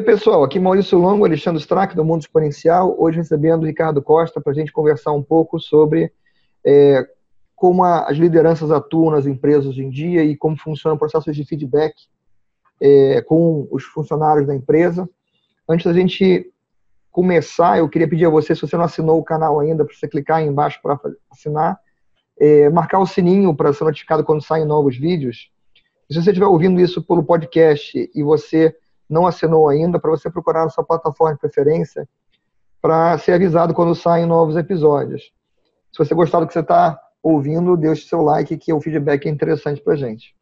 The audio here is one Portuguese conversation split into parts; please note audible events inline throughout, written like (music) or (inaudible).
Oi, pessoal. Aqui Maurício Longo, Alexandre Strack, do Mundo Exponencial. Hoje recebendo o Ricardo Costa para a gente conversar um pouco sobre é, como a, as lideranças atuam nas empresas hoje em dia e como funcionam processos de feedback é, com os funcionários da empresa. Antes da gente começar, eu queria pedir a você, se você não assinou o canal ainda, para você clicar aí embaixo para assinar, é, marcar o sininho para ser notificado quando saem novos vídeos. E se você estiver ouvindo isso pelo podcast e você não assinou ainda, para você procurar na sua plataforma de preferência para ser avisado quando saem novos episódios. Se você gostar do que você está ouvindo, deixe seu like, que o feedback é interessante para a gente.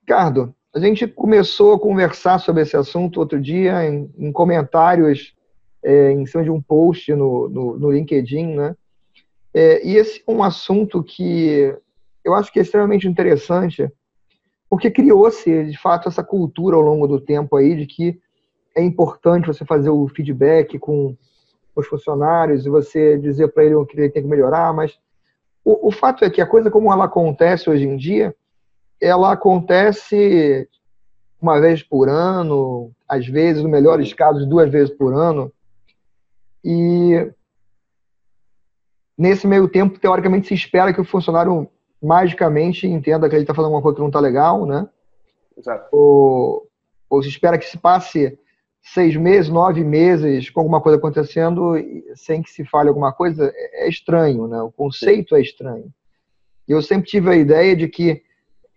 Ricardo, a gente começou a conversar sobre esse assunto outro dia em, em comentários é, em cima de um post no, no, no LinkedIn, né? É, e esse é um assunto que eu acho que é extremamente interessante, porque criou-se, de fato, essa cultura ao longo do tempo aí de que é importante você fazer o feedback com os funcionários e você dizer para ele o que ele tem que melhorar, mas o, o, fato é que a coisa como ela acontece hoje em dia, ela acontece uma vez por ano, às vezes, no melhores casos, duas vezes por ano, e nesse meio tempo, teoricamente, se espera que o funcionário magicamente entenda que ele está fazendo alguma coisa que não está legal, né? Exato. Ou, ou se espera que se passe seis meses, nove meses com alguma coisa acontecendo sem que se fale alguma coisa, é, é estranho, né? O conceito é estranho. E eu sempre tive a ideia de que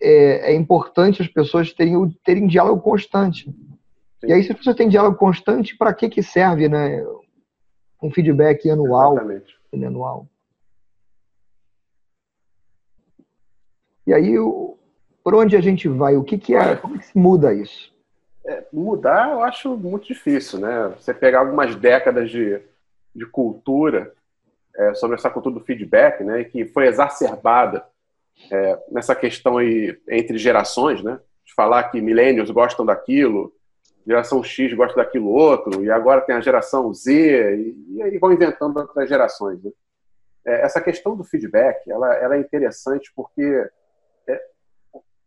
é, é importante as pessoas terem, terem diálogo constante. Sim. E aí, se as pessoas têm diálogo constante, para que, que serve, né? Um feedback anual. Exatamente. Anual. E aí, por onde a gente vai? O que, que é? Como que se muda isso? É, mudar eu acho muito difícil, né? Você pegar algumas décadas de, de cultura é, sobre essa cultura do feedback, né? Que foi exacerbada é, nessa questão aí entre gerações, né? De falar que millennials gostam daquilo, geração X gosta daquilo outro, e agora tem a geração Z, e, e aí vão inventando outras gerações. Né? É, essa questão do feedback, ela, ela é interessante porque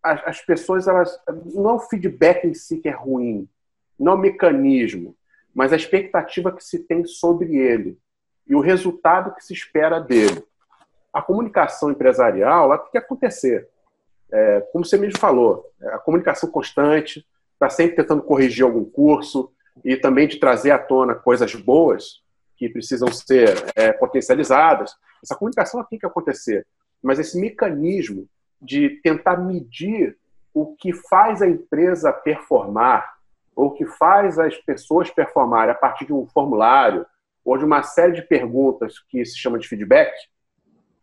as, as pessoas, elas, não é o feedback em si que é ruim, não é o mecanismo, mas a expectativa que se tem sobre ele e o resultado que se espera dele. A comunicação empresarial ela tem que acontecer. É, como você mesmo falou, é a comunicação constante, está sempre tentando corrigir algum curso e também de trazer à tona coisas boas que precisam ser é, potencializadas. Essa comunicação tem que acontecer, mas esse mecanismo de tentar medir o que faz a empresa performar, ou que faz as pessoas performarem a partir de um formulário ou de uma série de perguntas que se chama de feedback,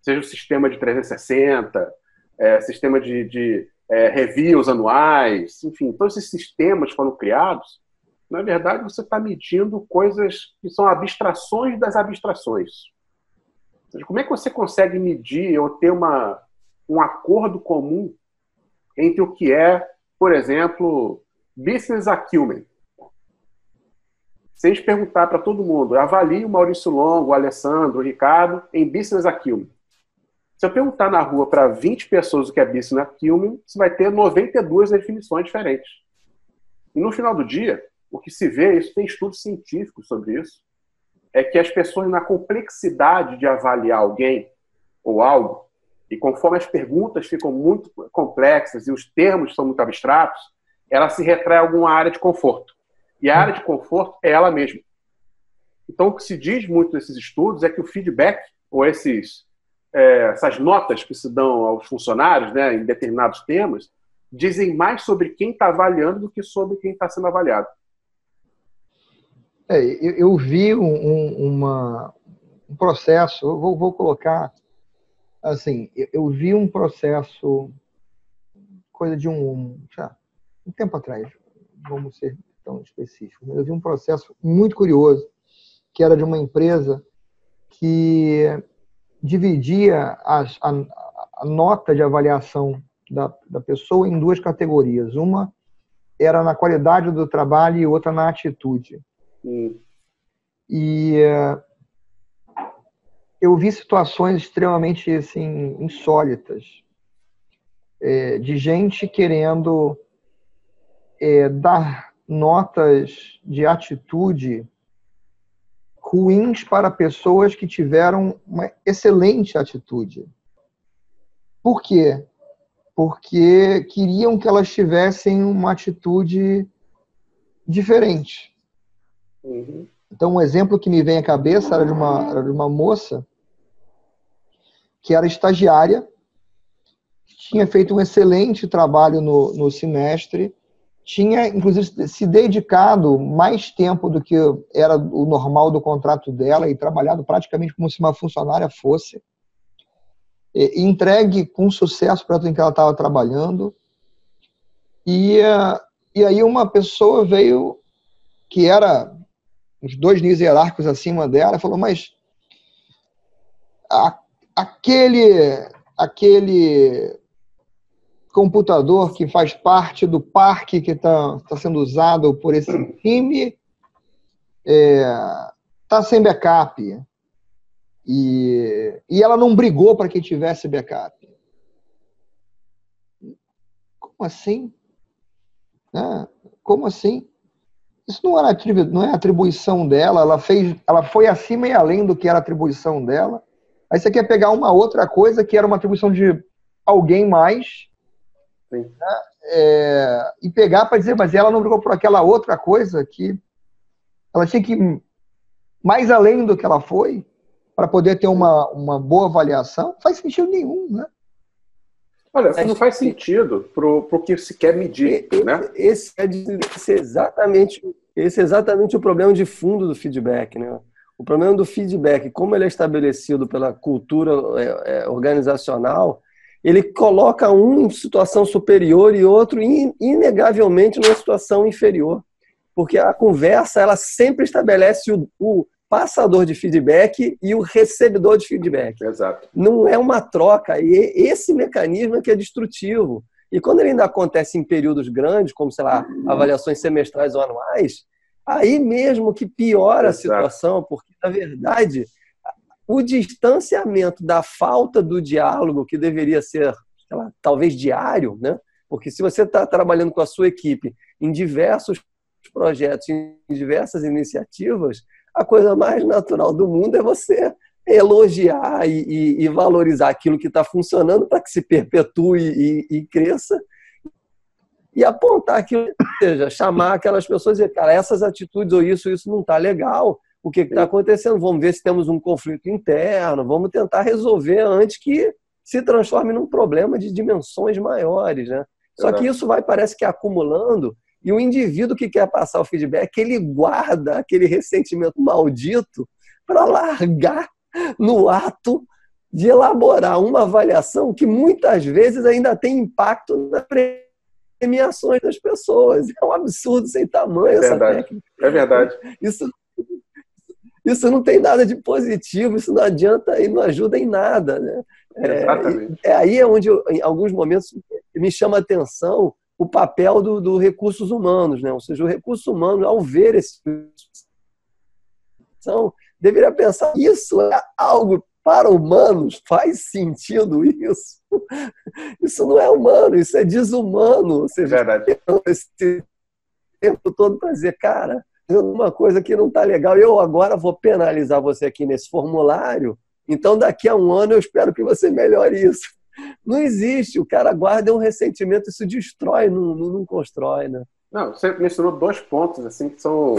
seja o sistema de 360, é, sistema de, de é, reviews anuais, enfim, todos esses sistemas foram criados. Na verdade, você está medindo coisas que são abstrações das abstrações. Ou seja, como é que você consegue medir ou ter uma, um acordo comum entre o que é, por exemplo, business acumen. Se a gente perguntar para todo mundo, avalie o Maurício Longo, o Alessandro, o Ricardo em business acumen. Se eu perguntar na rua para 20 pessoas o que é business acumen, você vai ter 92 definições diferentes. E no final do dia, o que se vê, isso tem estudos científicos sobre isso, é que as pessoas, na complexidade de avaliar alguém ou algo, e conforme as perguntas ficam muito complexas e os termos são muito abstratos, ela se retrai a alguma área de conforto. E a área de conforto é ela mesma. Então, o que se diz muito nesses estudos é que o feedback, ou esses, é, essas notas que se dão aos funcionários né, em determinados temas, dizem mais sobre quem está avaliando do que sobre quem está sendo avaliado. É, eu, eu, vi um, um, uma, um processo, vou, vou colocar assim, eu, vi um processo, coisa de um, já, um tempo atrás, vamos ser tão específicos, mas eu vi um processo muito curioso, que era de uma empresa que dividia as, a, a nota de avaliação da, da pessoa em duas categorias. Uma era na qualidade do trabalho e outra na atitude. Hum. E eu vi situações extremamente assim, insólitas é, de gente querendo é, dar notas de atitude ruins para pessoas que tiveram uma excelente atitude. Por quê? Porque queriam que elas tivessem uma atitude diferente. Uhum. Então, um exemplo que me vem à cabeça era de uma, era de uma moça que era estagiária, tinha feito um excelente trabalho no, no semestre, tinha, inclusive, se dedicado mais tempo do que era o normal do contrato dela e trabalhado praticamente como se uma funcionária fosse. E, entregue com sucesso para tudo que ela estava trabalhando. E, e aí uma pessoa veio que era uns dois níveis hierárquicos acima dela, falou, mas a, aquele, aquele computador que faz parte do parque que está tá sendo usado por esse (clears throat) time está é, sem backup. E, e ela não brigou para que tivesse backup. Como assim? É, como assim? Isso não, era, não é atribuição dela, ela, fez, ela foi acima e além do que era atribuição dela. Aí você quer pegar uma outra coisa que era uma atribuição de alguém mais né? É, e pegar para dizer, mas ela não brigou por aquela outra coisa que ela tinha que ir mais além do que ela foi para poder ter uma, uma boa avaliação. Não faz sentido nenhum, né? Olha, isso não faz sentido para o que se quer medir, esse, né? Esse é, esse é, exatamente, esse é exatamente o problema de fundo do feedback, né? O problema do feedback, como ele é estabelecido pela cultura é, é, organizacional, ele coloca um em situação superior e outro inegavelmente numa situação inferior. Porque a conversa ela sempre estabelece o, o passador de feedback e o recebedor de feedback. Exato. Não é uma troca. E esse mecanismo é que é destrutivo. E quando ele ainda acontece em períodos grandes, como, sei lá, avaliações semestrais ou anuais, aí mesmo que piora a situação, porque, na verdade, o distanciamento da falta do diálogo, que deveria ser, lá, talvez diário, né? porque se você está trabalhando com a sua equipe em diversos projetos, em diversas iniciativas, a coisa mais natural do mundo é você elogiar e, e, e valorizar aquilo que está funcionando para que se perpetue e, e, cresça e apontar aquilo, ou seja, chamar aquelas pessoas e dizer, cara, essas atitudes ou isso, isso não está legal, o que está acontecendo, vamos ver se temos um conflito interno, vamos tentar resolver antes que se transforme num problema de dimensões maiores. Né? Só que isso vai, parece que, acumulando, e o indivíduo que quer passar o feedback, ele guarda aquele ressentimento maldito para largar no ato de elaborar uma avaliação que muitas vezes ainda tem impacto nas premiações das pessoas. É um absurdo sem tamanho é verdade. essa técnica. É verdade. Isso isso não tem nada de positivo, isso não adianta e não ajuda em nada. Né? Exatamente. É, é aí é onde, eu, em alguns momentos, me chama a atenção o papel do, do recursos humanos, né? ou seja, o recurso humano, ao ver esse deveria pensar isso é algo para humanos faz sentido isso isso não é humano isso é desumano ou seja, Verdade. esse tempo todo para dizer cara uma coisa que não está legal. Eu agora vou penalizar você aqui nesse formulário, então daqui a um ano eu espero que você melhore isso. Não existe, o cara guarda um ressentimento, isso destrói, não, não, constrói, né? Não, você mencionou dois pontos assim que são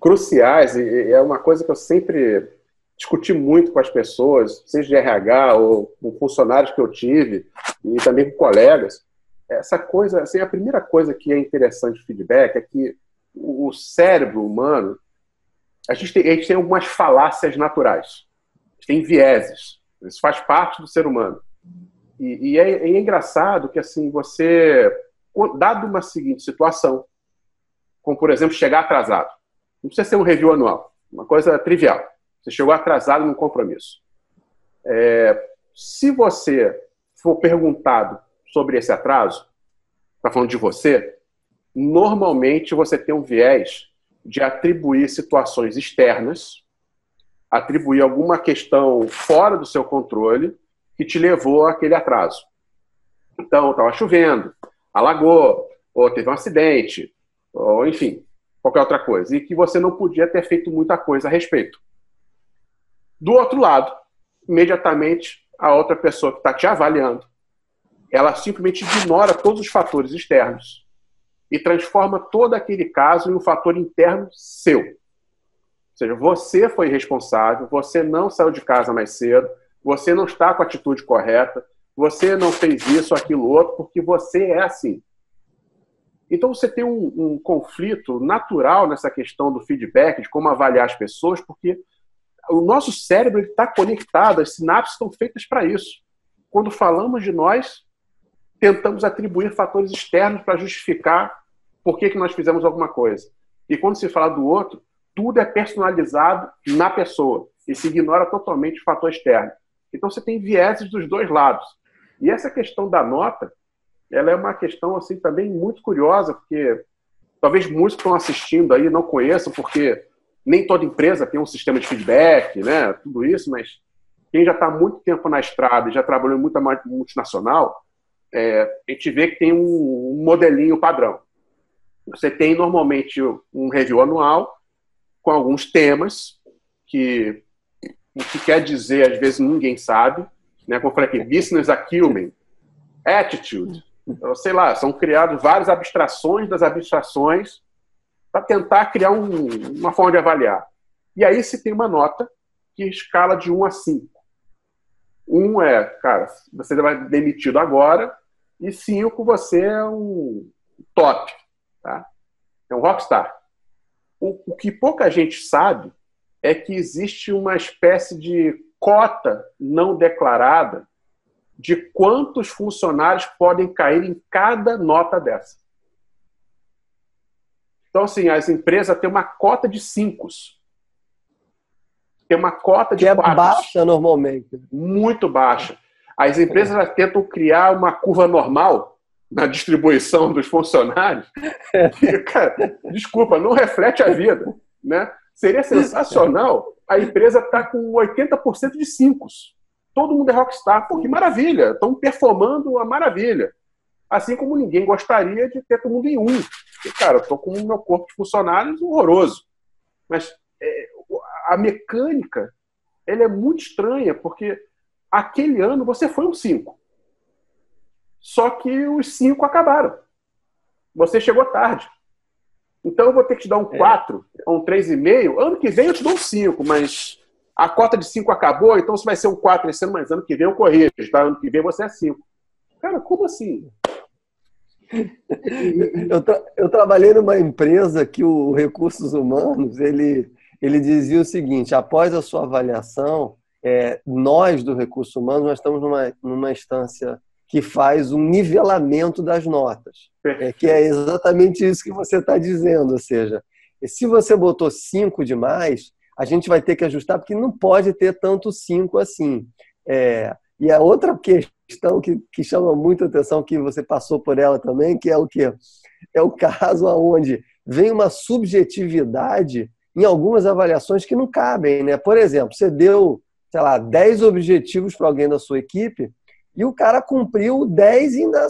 cruciais e é uma coisa que eu sempre discuti muito com as pessoas, seja de RH ou com funcionários que eu tive e também com colegas. Essa coisa, assim, a primeira coisa que é interessante de feedback é que o cérebro humano, a gente, tem, a gente tem algumas falácias naturais. A gente tem vieses. Isso faz parte do ser humano. E, e é, é, engraçado que, assim, você, dado uma seguinte situação, como, por exemplo, chegar atrasado. Não precisa ser um review anual. Uma coisa trivial. Você chegou atrasado num compromisso. É, se você for perguntado sobre esse atraso, está falando de você, normalmente você tem um viés de atribuir situações externas, atribuir alguma questão fora do seu controle que te levou àquele atraso. Então, estava chovendo, alagou, ou teve um acidente, ou enfim, qualquer outra coisa, e que você não podia ter feito muita coisa a respeito. Do outro lado, imediatamente a outra pessoa que está te avaliando, ela simplesmente ignora todos os fatores externos e transforma todo aquele caso em um fator interno seu. Ou seja, você foi responsável, você não saiu de casa mais cedo, você não está com a atitude correta, você não fez isso, aquilo, outro, porque você é assim. Então você tem um, um conflito natural nessa questão do feedback, de como avaliar as pessoas, porque o nosso cérebro está conectado, as sinapses estão feitas para isso. Quando falamos de nós, tentamos atribuir fatores externos para justificar por que, que nós fizemos alguma coisa. E quando se fala do outro, tudo é personalizado na pessoa e se ignora totalmente o fator externo. Então você tem vieses dos dois lados. E essa questão da nota, ela é uma questão assim também muito curiosa, porque talvez muitos que estão assistindo aí não conheçam, porque nem toda empresa tem um sistema de feedback, né? Tudo isso, mas quem já está muito tempo na estrada e já trabalhou em muita multinacional, é, a gente vê que tem um, modelinho padrão. Você tem normalmente um review anual com alguns temas que o que quer dizer, às vezes ninguém sabe, né? Como eu falei aqui, business acumen, attitude, então, sei lá, são criados várias abstrações das abstrações para tentar criar um, uma forma de avaliar. E aí se tem uma nota que escala de 1 a 5. 1 é, cara, você vai demitido agora, e 5 você é um top, tá? É um rockstar. O, o que pouca gente sabe é que existe uma espécie de cota não declarada de quantos funcionários podem cair em cada nota dessa. Então, assim, as empresas têm uma cota de cinco. Tem uma cota de que é baixa normalmente. Muito baixa. As empresas é. tentam criar uma curva normal na distribuição dos funcionários. Que, (laughs) cara, desculpa, não reflete a vida. Né? Seria sensacional a empresa estar tá com 80% de cinco todo mundo é rockstar. Pô, que maravilha! Estão performando a maravilha. Assim como ninguém gostaria de ter todo mundo em um. Porque, cara, eu tô com o meu corpo de funcionários horroroso. Mas é, a mecânica ela é muito estranha, porque aquele ano você foi um 5. Só que os 5 acabaram. Você chegou tarde. Então eu vou ter que te dar um 4, é. um 3,5. Ano que vem eu te dou um 5, mas a cota de 5 acabou, então você vai ser um 4 esse ano, mas ano que vem eu corrijo, tá? Ano que vem você é 5. Cara, como assim? Eu, tra eu trabalhei numa empresa que o Recursos Humanos, ele, ele dizia o seguinte, após a sua avaliação, é, nós do Recursos Humanos, nós estamos numa, numa instância que faz um nivelamento das notas, é, que é exatamente isso que você está dizendo, ou seja, se você botou 5 demais, a gente vai ter que ajustar, porque não pode ter tanto 5 assim. É, e a outra questão que, que chama muita atenção, que você passou por ela também, que é o que? É o caso onde vem uma subjetividade em algumas avaliações que não cabem. Né? Por exemplo, você deu, sei lá, 10 objetivos para alguém da sua equipe e o cara cumpriu 10 e ainda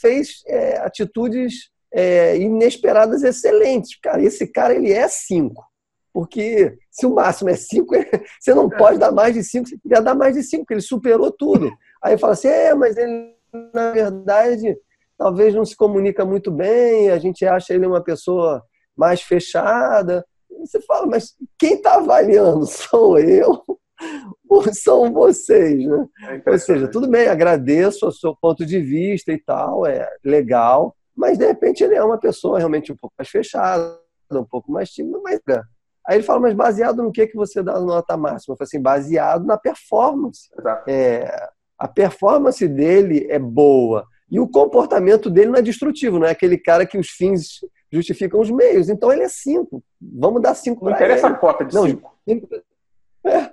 fez é, atitudes é, inesperadas excelentes. Cara, esse cara ele é 5. Porque se o máximo é 5, (laughs) você não pode dar mais de 5, você queria dar mais de 5, porque ele superou tudo. Aí fala assim, é, mas ele, na verdade, talvez não se comunica muito bem, a gente acha ele uma pessoa mais fechada. Você fala, mas quem está avaliando? (laughs) Sou eu (laughs) ou são vocês, né? É Ou seja, tudo bem, agradeço o seu ponto de vista e tal, é legal, mas de repente ele é uma pessoa realmente um pouco mais fechada, um pouco mais tímida, mas Aí ele fala, mas baseado no que, que você dá nota máxima? Eu falei assim, baseado na performance. É, a performance dele é boa. E o comportamento dele não é destrutivo, não é aquele cara que os fins justificam os meios. Então ele é cinco. Vamos dar cinco para ele. Não interessa a cota de não, cinco. cinco é,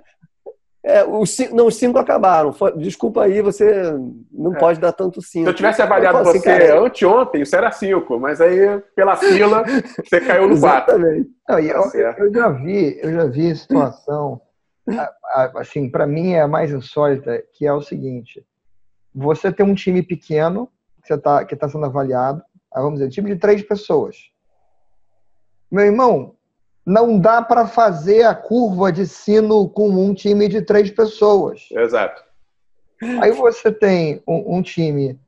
é, os cinco, não, os cinco acabaram. Desculpa aí, você não é. pode dar tanto cinco. Se eu tivesse avaliado assim, você cara, anteontem, isso era cinco, mas aí, pela fila, (laughs) você caiu no quatro. Exatamente. Não, eu, tá eu, já vi, eu já vi situação, assim, para mim é a mais insólita, que é o seguinte: você tem um time pequeno que está que tá sendo avaliado, vamos dizer, time de três pessoas. Meu irmão, não dá para fazer a curva de sino com um time de três pessoas. Exato. Aí você tem um, um time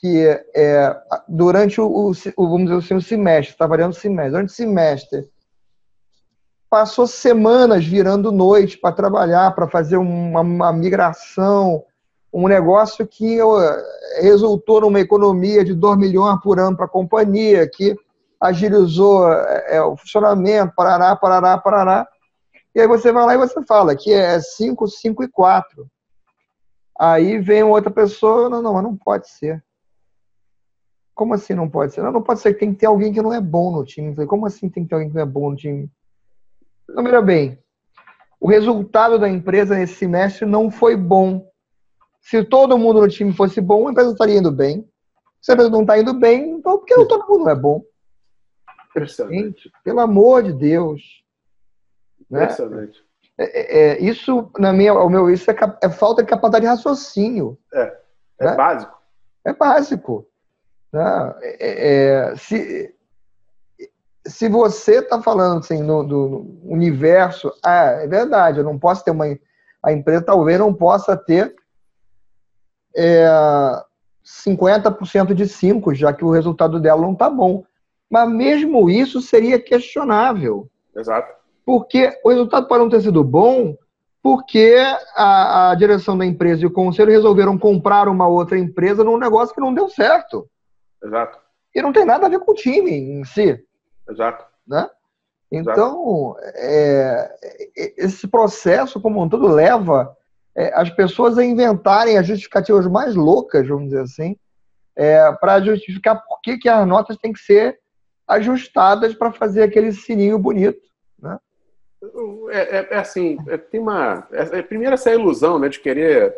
que é, durante o, o, vamos dizer assim, o semestre, está variando o semestre, durante o semestre, passou semanas virando noite para trabalhar, para fazer uma, uma, migração, um negócio que resultou numa economia de 2 milhões por ano para a companhia, que agilizou é, é, o funcionamento, parará, parará, parará. E aí você vai lá e você fala que é 5, 5 e 4. Aí vem outra pessoa, não, não, mas não pode ser. Como assim não pode ser? Não, não pode ser, tem que ter alguém que não é bom no time. Como assim tem que ter alguém que não é bom no time? Mira bem, o resultado da empresa nesse semestre não foi bom. Se todo mundo no time fosse bom, a empresa estaria indo bem. Se a empresa não está indo bem, então por que todo mundo não é bom? Impressionante. Pelo amor de Deus. Né? Impressionante. Né? É, é, isso, na minha, ao meu isso é, é, falta de capacidade de raciocínio. É, é né? básico. É básico. Né? É, é, se, se você está falando assim, no, do universo, ah, é verdade, eu não posso ter uma. A empresa talvez não possa ter é, 50% de 5, já que o resultado dela não está bom. Mas mesmo isso seria questionável. Exato. Porque o resultado pode não ter sido bom, porque a, a direção da empresa e o conselho resolveram comprar uma outra empresa num negócio que não deu certo. Exato. E não tem nada a ver com o time em si. Exato. Né? Então, é, esse processo como um todo leva é, as pessoas a inventarem as justificativas mais loucas, vamos dizer assim, é, para justificar por que, que as notas têm que ser ajustadas para fazer aquele sininho bonito. Né? É, é, é assim, é, tem uma. É, é, primeiro essa ilusão né, de querer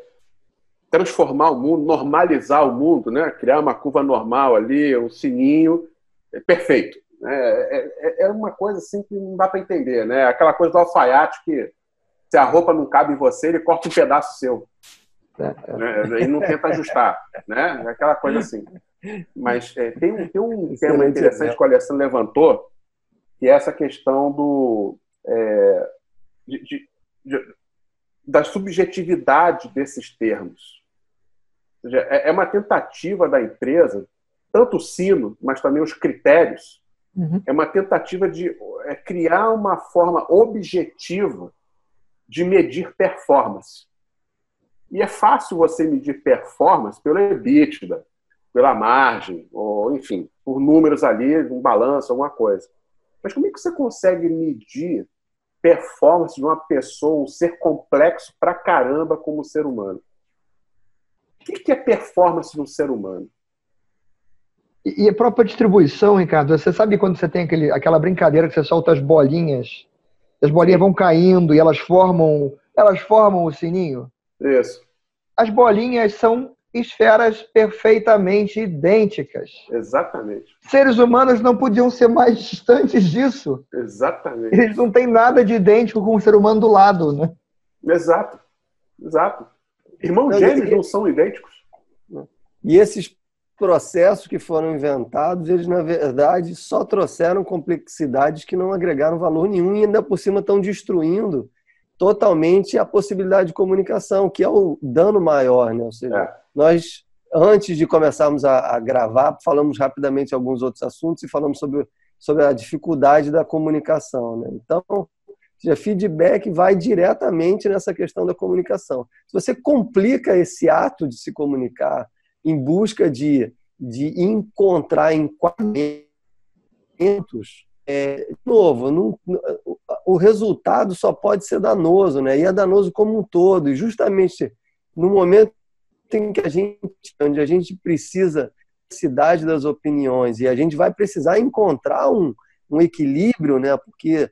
transformar o mundo, normalizar o mundo, né? criar uma curva normal ali, um sininho é perfeito. Né? É, é, uma coisa assim que não dá para entender. Né? Aquela coisa do alfaiate que se a roupa não cabe em você, ele corta um pedaço seu. Né? E não tenta ajustar. Né? Aquela coisa assim. Mas é, tem um, tem um tema interessante que o Alessandro levantou, que é essa questão do, é, de, de, de, da subjetividade desses termos. Ou seja, é, é uma tentativa da empresa, tanto o sino, mas também os critérios, uhum. é uma tentativa de é, criar uma forma objetiva de medir performance. E é fácil você medir performance pelo EBITDA, pela margem, ou enfim, por números ali, um balanço, alguma coisa. Mas como é que você consegue medir performance de uma pessoa, um ser complexo pra caramba como ser humano? O que é performance de um ser humano? E a própria distribuição, Ricardo, você sabe quando você tem aquele, aquela brincadeira que você solta as bolinhas, as bolinhas vão caindo e elas formam, elas formam o sininho? Isso. As bolinhas são esferas perfeitamente idênticas. Exatamente. Seres humanos não podiam ser mais distantes disso. Exatamente. Eles não têm nada de idêntico com o ser humano do lado, né? Exato. Exato. Irmãos gêmeos não são idênticos. E esses processos que foram inventados, eles na verdade só trouxeram complexidades que não agregaram valor nenhum e ainda por cima estão destruindo totalmente a possibilidade de comunicação, que é o dano maior, né? Ou seja, é. nós antes de começarmos a, a, gravar, falamos rapidamente alguns outros assuntos e falamos sobre, sobre a dificuldade da comunicação, né? Então, seja, feedback vai diretamente nessa questão da comunicação. Se você complica esse ato de se comunicar em busca de, de encontrar enquadramentos é, de novo, não, o resultado só pode ser danoso, né? E é danoso como um todo. E justamente no momento em que a gente, onde a gente precisa cidade das opiniões e a gente vai precisar encontrar um, um equilíbrio, né? Porque,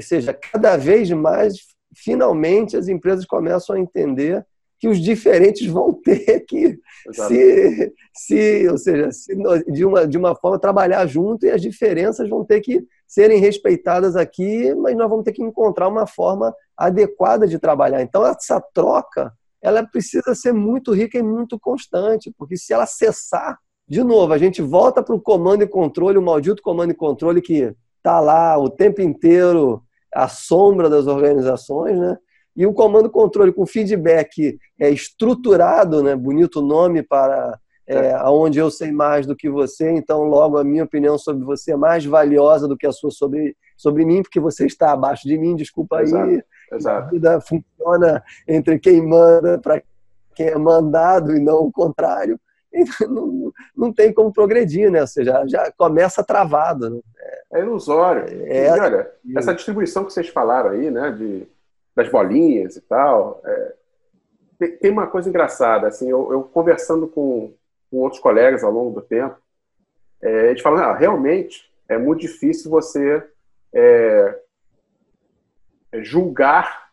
seja, cada vez mais, finalmente, as empresas começam a entender que os diferentes vão ter (laughs) que se, se, ou seja, se, de, uma, de uma forma trabalhar junto e as diferenças vão ter que serem respeitadas aqui, mas nós vamos ter que encontrar uma forma adequada de trabalhar. Então essa troca, ela precisa ser muito rica e muito constante, porque se ela cessar, de novo, a gente volta para o comando e controle, o maldito comando e controle que está lá o tempo inteiro à sombra das organizações, né? E o comando controle com feedback é estruturado, né? Bonito nome para é, aonde eu sei mais do que você, então logo a minha opinião sobre você é mais valiosa do que a sua sobre, sobre mim, porque você está abaixo de mim, desculpa exato, aí. Exato. A vida funciona entre quem manda para quem é mandado e não o contrário. (laughs) Não, não tem como progredir, né? Ou seja, já começa travado. Né? É, é ilusório. É, e olha, essa distribuição que vocês falaram aí, né, de, das bolinhas e tal, é, tem, uma coisa engraçada, assim, eu, eu conversando com, com outros colegas ao longo do tempo, é, eles falam, ah, realmente é muito difícil você é, julgar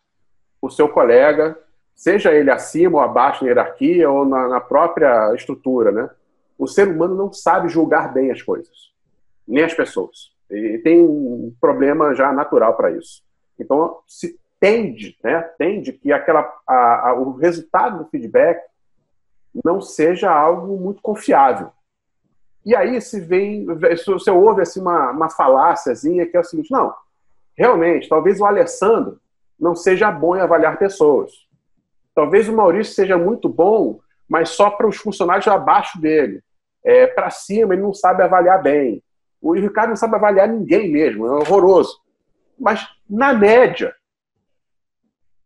o seu colega, seja ele acima ou abaixo na hierarquia ou na, na própria estrutura, né? O ser humano não sabe julgar bem as coisas, nem as pessoas. E tem um problema já natural para isso. Então, se tende, né, tende que aquela, a, a, o resultado do feedback não seja algo muito confiável. E aí se vem, você ouve assim uma, uma faláciazinha que é o seguinte, não, realmente, talvez o Alessandro não seja bom em avaliar pessoas. Talvez o Maurício seja muito bom, mas só para os funcionários abaixo dele. É, para cima ele não sabe avaliar bem. O Ricardo não sabe avaliar ninguém mesmo, é horroroso. Mas, na média,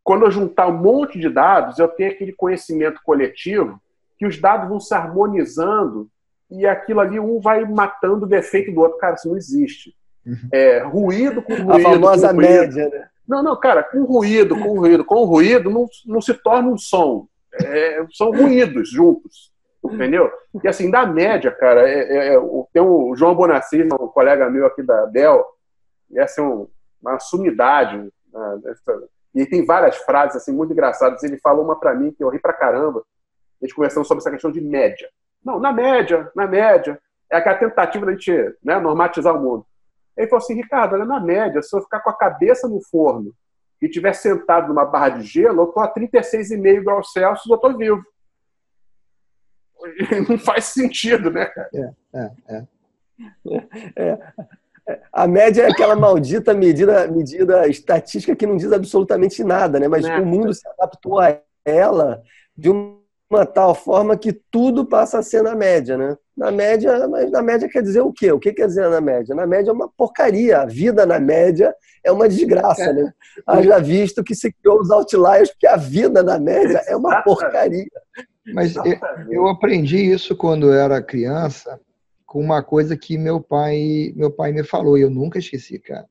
quando eu juntar um monte de dados, eu tenho aquele conhecimento coletivo que os dados vão se harmonizando e aquilo ali um vai matando o defeito do outro. Cara, isso não existe. Uhum. É, ruído com ruído. A famosa ruído. média, né? Não, não, cara, com ruído, com ruído, com ruído, não, não se torna um som. É, são ruídos juntos. Entendeu? E assim, da média, cara, é, é, é tem o João Bonassi, um colega meu aqui da essa é um, uma sumidade. Né, e tem várias frases assim muito engraçadas. Ele falou uma para mim que eu ri pra caramba a gente conversando sobre essa questão de média. Não, na média, na média. É aquela tentativa da gente né, normatizar o mundo. Ele falou assim, Ricardo, olha, na média, se eu ficar com a cabeça no forno e estiver sentado numa barra de gelo, eu estou a 36,5 graus Celsius, eu estou vivo. (laughs) Não faz sentido, né, cara? É, é, é. é. A média é aquela maldita medida, medida estatística que não diz absolutamente nada, né? Mas é. o mundo se adaptou a ela de um uma tal forma que tudo passa a ser na média, né? Na média, mas na média quer dizer o quê? O que quer dizer na média? Na média é uma porcaria. A vida na média é uma desgraça, né? (laughs) Haja visto que se criou os outliers, porque a vida na média é uma porcaria. Mas eu, eu aprendi isso quando eu era criança com uma coisa que meu pai, meu pai me falou e eu nunca esqueci, cara.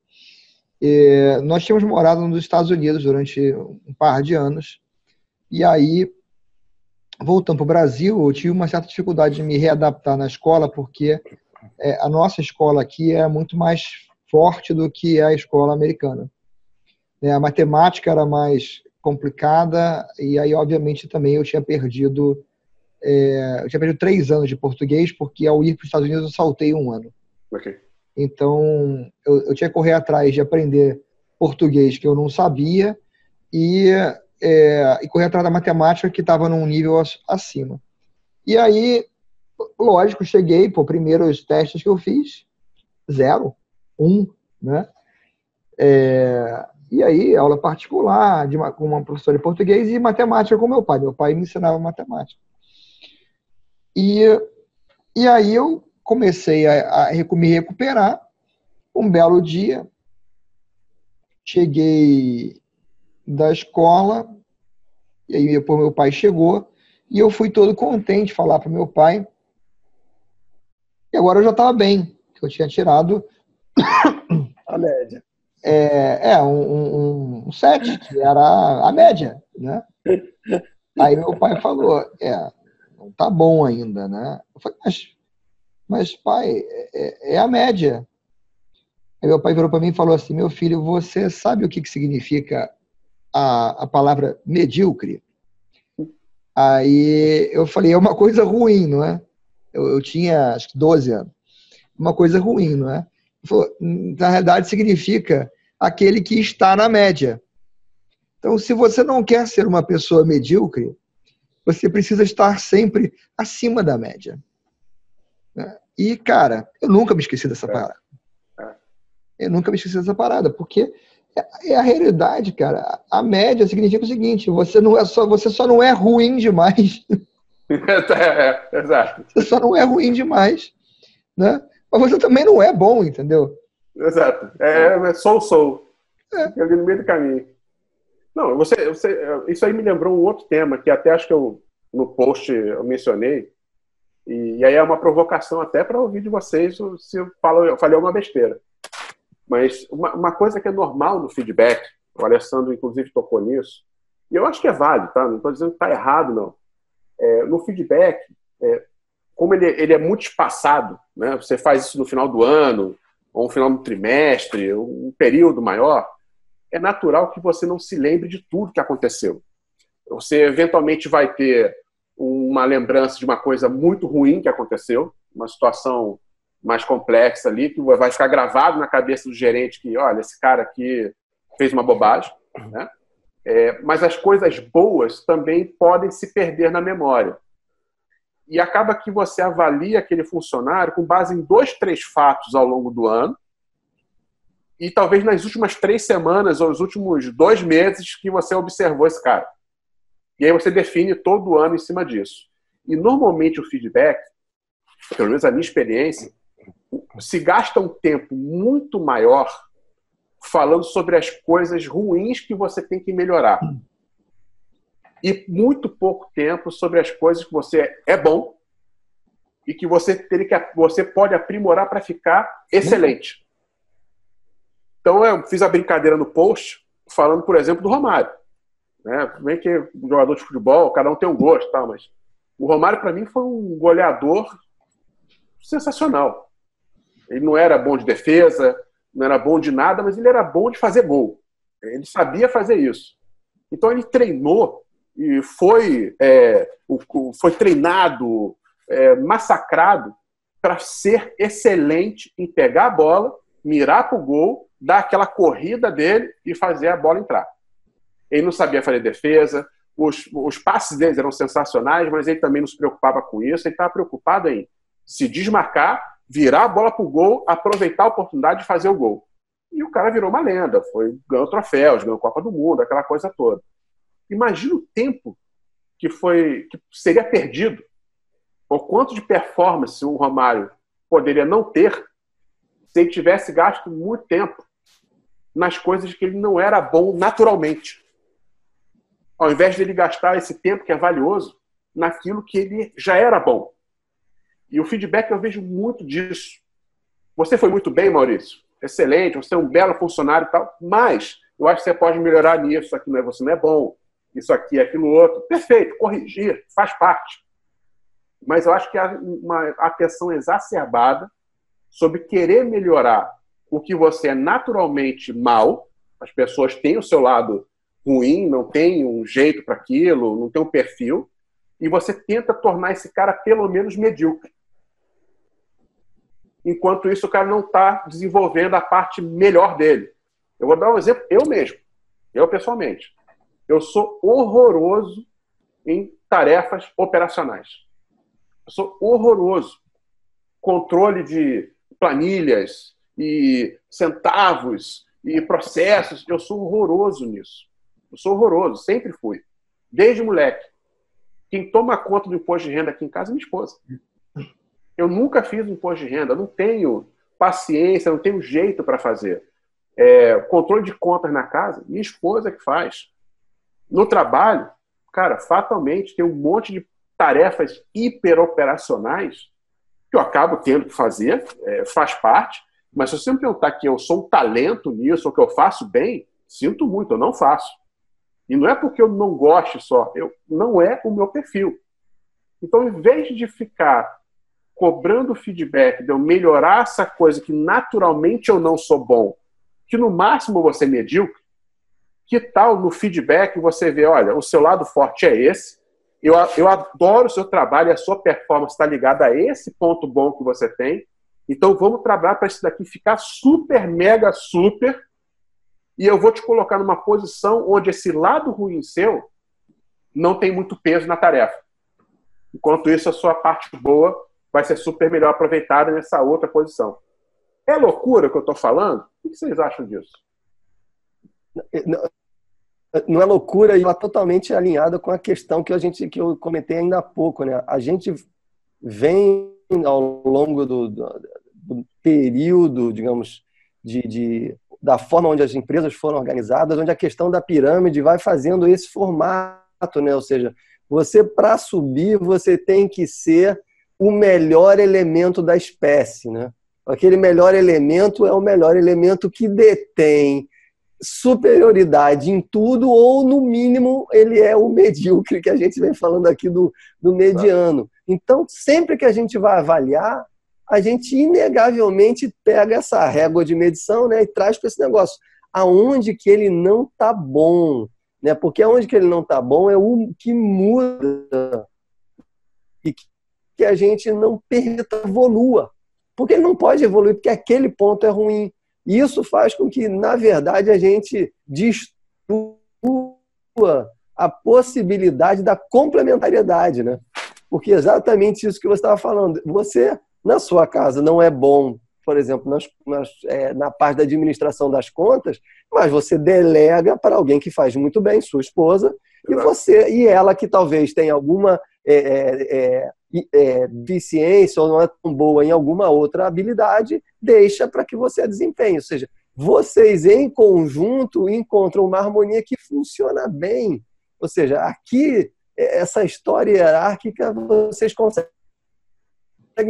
Nós tínhamos morado nos Estados Unidos durante um par de anos e aí voltando para o Brasil, eu tive uma certa dificuldade de me readaptar na escola, porque é, a nossa escola aqui é muito mais forte do que a escola americana. É, a matemática era mais complicada, e aí, obviamente, também eu tinha perdido. É, eu tinha perdido três anos de português, porque ao ir para os Estados Unidos eu saltei um ano. Okay. Então, eu, eu tinha que correr atrás de aprender português que eu não sabia, e é, e correr atrás da matemática que estava num nível acima. E aí, lógico, cheguei, pô, primeiros testes que eu fiz, zero, um, né? É, e aí, aula particular de uma, com uma professora de português e matemática com meu pai. Meu pai me ensinava matemática. E, e aí eu comecei a, a me recuperar. Um belo dia, cheguei da escola, e aí depois meu pai chegou, e eu fui todo contente falar para meu pai. E agora eu já estava bem, que eu tinha tirado (coughs) a média. É, é um, um, um sete, que era a média, né? (laughs) Aí meu pai falou, é, não tá bom ainda, né? Eu falei, mas, mas pai, é, é a média. Aí meu pai virou para mim e falou assim, meu filho, você sabe o que, que significa a, a palavra medíocre. Aí eu falei, é uma coisa ruim, não é? Eu, eu tinha, acho que 12 anos. Uma coisa ruim, não é? Falou, na realidade, significa aquele que está na média. Então, se você não quer ser uma pessoa medíocre, você precisa estar sempre acima da média. Né? E, cara, eu nunca me esqueci dessa é. palavra. Eu nunca me esqueci dessa parada, porque é, é a realidade, cara. A média significa o seguinte: você não é só, você só não é ruim demais. (laughs) (laughs) é, é, exato. Você só não é ruim demais, né? Mas você também não é bom, entendeu? Exato. É, é sou, sou. É. Ali no meio do caminho. Não, você, você, isso aí me lembrou um outro tema que até acho que eu no post eu mencionei. E, e aí é uma provocação até para ouvir de vocês se eu, falo, eu falei uma besteira. Mas uma, uma, coisa que é normal no feedback, o Alessandro inclusive tocou nisso, e eu acho que é válido, tá? Não estou dizendo que está errado, não. É, no feedback, é, como ele, ele é muito espaçado, né? você faz isso no final do ano, ou no final do trimestre, um período maior, é natural que você não se lembre de tudo que aconteceu. Você eventualmente vai ter uma lembrança de uma coisa muito ruim que aconteceu, uma situação mais complexa ali, que vai ficar gravado na cabeça do gerente que, olha, esse cara aqui fez uma bobagem, né? É, mas as coisas boas também podem se perder na memória. E acaba que você avalia aquele funcionário com base em dois, três fatos ao longo do ano, e talvez nas últimas três semanas ou os últimos dois meses que você observou esse cara. E aí você define todo ano em cima disso. E normalmente o feedback, pelo menos a minha experiência, se gasta um tempo muito maior falando sobre as coisas ruins que você tem que melhorar. E muito pouco tempo sobre as coisas que você é bom e que você teria que você pode aprimorar para ficar excelente. Então eu fiz a brincadeira no post falando, por exemplo, do Romário. Né? Bem que jogador de futebol, cada um tem um gosto, tá? mas o Romário para mim foi um goleador sensacional. Ele não era bom de defesa, não era bom de nada, mas ele era bom de fazer gol. Ele sabia fazer isso. Então ele treinou e foi, é, foi treinado, é, massacrado para ser excelente em pegar a bola, mirar para o gol, dar aquela corrida dele e fazer a bola entrar. Ele não sabia fazer defesa, os, os passes deles eram sensacionais, mas ele também não se preocupava com isso. Ele estava preocupado em se desmarcar, virar a bola para o gol, aproveitar a oportunidade de fazer o gol. E o cara virou uma lenda, foi ganhou troféus, ganhou Copa do Mundo, aquela coisa toda. Imagina o tempo que foi que seria perdido, o quanto de performance o Romário poderia não ter se ele tivesse gasto muito tempo nas coisas que ele não era bom naturalmente ao invés de ele gastar esse tempo que é valioso naquilo que ele já era bom. E o feedback eu vejo muito disso. Você foi muito bem, Maurício. Excelente, você é um belo funcionário e tal, mas eu acho que você pode melhorar nisso, isso aqui não é, você não é bom, isso aqui é aquilo outro. Perfeito, corrigir, faz parte. Mas eu acho que há uma atenção exacerbada sobre querer melhorar o que você é naturalmente mal. As pessoas têm o seu lado ruim, não tem um jeito para aquilo, não tem um perfil, e você tenta tornar esse cara pelo menos medíocre. Enquanto isso, o cara não está desenvolvendo a parte melhor dele. Eu vou dar um exemplo, eu mesmo, eu pessoalmente. Eu sou horroroso em tarefas operacionais. Eu sou horroroso. Controle de planilhas e centavos e processos, eu sou horroroso nisso. Eu sou horroroso, sempre fui. Desde moleque. Quem toma conta do imposto de renda aqui em casa é minha esposa. Eu nunca fiz imposto de renda, não tenho paciência, não tenho jeito para fazer. É, controle de contas na casa, minha esposa que faz. No trabalho, cara, fatalmente tem um monte de tarefas hiperoperacionais que eu acabo tendo que fazer, é, faz parte, mas se você me perguntar que eu sou um talento nisso, ou que eu faço bem, sinto muito, eu não faço. E não é porque eu não gosto só, eu, não é o meu perfil. Então, em vez de ficar cobrando feedback, de eu melhorar essa coisa que naturalmente eu não sou bom, que no máximo você medíocre, que tal no feedback você ver, olha, o seu lado forte é esse, eu, eu adoro o seu trabalho e a sua performance está ligada a esse ponto bom que você tem, então vamos trabalhar para isso daqui ficar super, mega, super, e eu vou te colocar numa posição onde esse lado ruim seu não tem muito peso na tarefa. Enquanto isso, a sua parte boa vai ser super melhor aproveitada nessa outra posição. É loucura que eu estou falando? O que vocês acham disso? Não, é loucura e ela totalmente alinhada com a questão que a gente que eu comentei ainda há pouco, né? A gente vem ao longo do, do, do período, digamos, de, de, da forma onde as empresas foram organizadas, onde a questão da pirâmide vai fazendo esse formato, né? Ou seja, você para subir você tem que ser o melhor elemento da espécie, né? Aquele melhor elemento é o melhor elemento que detém superioridade em tudo, ou no mínimo ele é o medíocre, que a gente vem falando aqui do, do mediano. Então, sempre que a gente vai avaliar, a gente inegavelmente pega essa régua de medição né, e traz para esse negócio. Aonde que ele não está bom? Né? Porque aonde que ele não está bom é o que muda e que a gente não permita evolua. Porque ele não pode evoluir, porque aquele ponto é ruim. Isso faz com que, na verdade, a gente destrua a possibilidade da complementariedade, né? Porque é exatamente isso que você estava falando. Você, na sua casa, não é bom, por exemplo, nas, nas, é, na parte da administração das contas, mas você delega para alguém que faz muito bem, sua esposa, e você e ela que talvez tenha alguma é, é, é é, deficiência ou não é tão boa em alguma outra habilidade, deixa para que você desempenhe. Ou seja, vocês em conjunto encontram uma harmonia que funciona bem. Ou seja, aqui, essa história hierárquica, vocês conseguem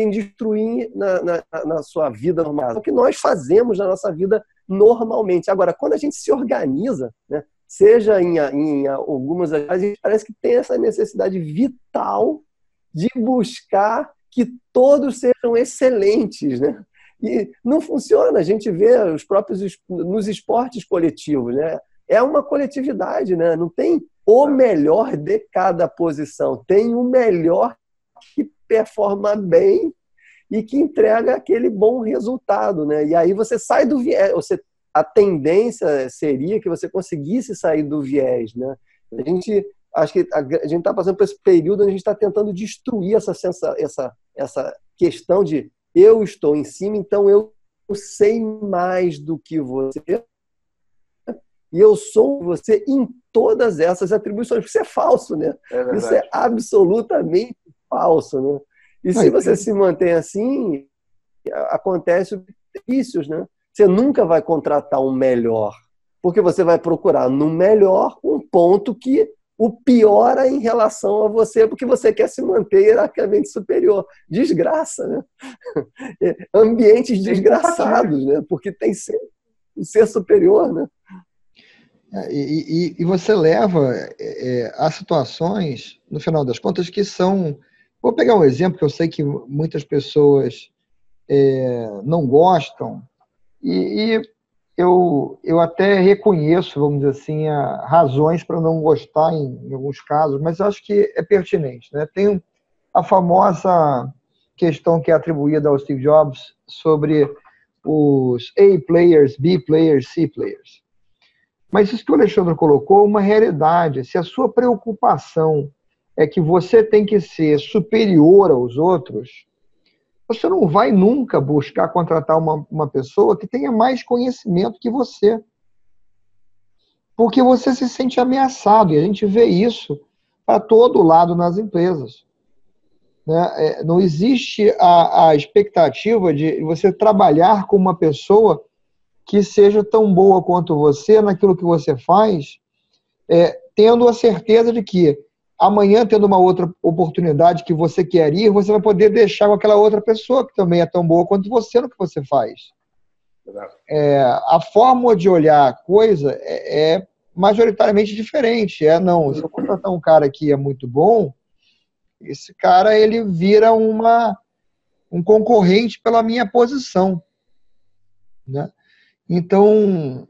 destruir na, na, na, sua vida normal. É o que nós fazemos na nossa vida normalmente. Agora, quando a gente se organiza, né, seja em, em algumas a gente parece que tem essa necessidade vital de buscar que todos sejam excelentes, né? E não funciona, a gente vê os próprios nos esportes coletivos, né? É uma coletividade, né? Não tem o melhor de cada posição, tem o melhor que performa bem e que entrega aquele bom resultado, né? E aí você sai do viés, você a tendência seria que você conseguisse sair do viés, né? A gente acho que a, gente está passando por esse período onde a gente está tentando destruir essa, sensa, essa, essa questão de eu estou em cima, então eu sei mais do que você e eu sou você em todas essas atribuições. Isso é falso, né? É Isso é absolutamente falso, né? E se você se mantém assim, acontece vícios, né? Você nunca vai contratar um melhor, porque você vai procurar no melhor um ponto que o piora em relação a você, porque você quer se manter hierarquicamente superior. Desgraça, né? (laughs) Ambientes desgraçados, né? Porque tem ser, o ser superior, né? É, e, e, e, você leva é, é, a situações, no final das contas, que são. Vou pegar um exemplo que eu sei que muitas pessoas é, não gostam, e, e eu, eu até reconheço, vamos dizer assim, a, razões para não gostar em, em, alguns casos, mas acho que é pertinente. Né? Tem a famosa questão que é atribuída ao Steve Jobs sobre os A players, B players, C players. Mas isso que o Alexandre colocou é uma realidade. Se a sua preocupação é que você tem que ser superior aos outros, você não vai nunca buscar contratar uma, uma pessoa que tenha mais conhecimento que você. Porque você se sente ameaçado, e a gente vê isso para todo lado nas empresas. Né? É, não existe a, a expectativa de você trabalhar com uma pessoa que seja tão boa quanto você naquilo que você faz, é, tendo a certeza de que amanhã, tendo uma outra oportunidade que você quer ir, você vai poder deixar com aquela outra pessoa que também é tão boa quanto você no que você faz. É, a forma de olhar a coisa é, é, majoritariamente diferente. É, não, se eu contratar um cara que é muito bom, esse cara ele vira uma, um concorrente pela minha posição. Né? Então,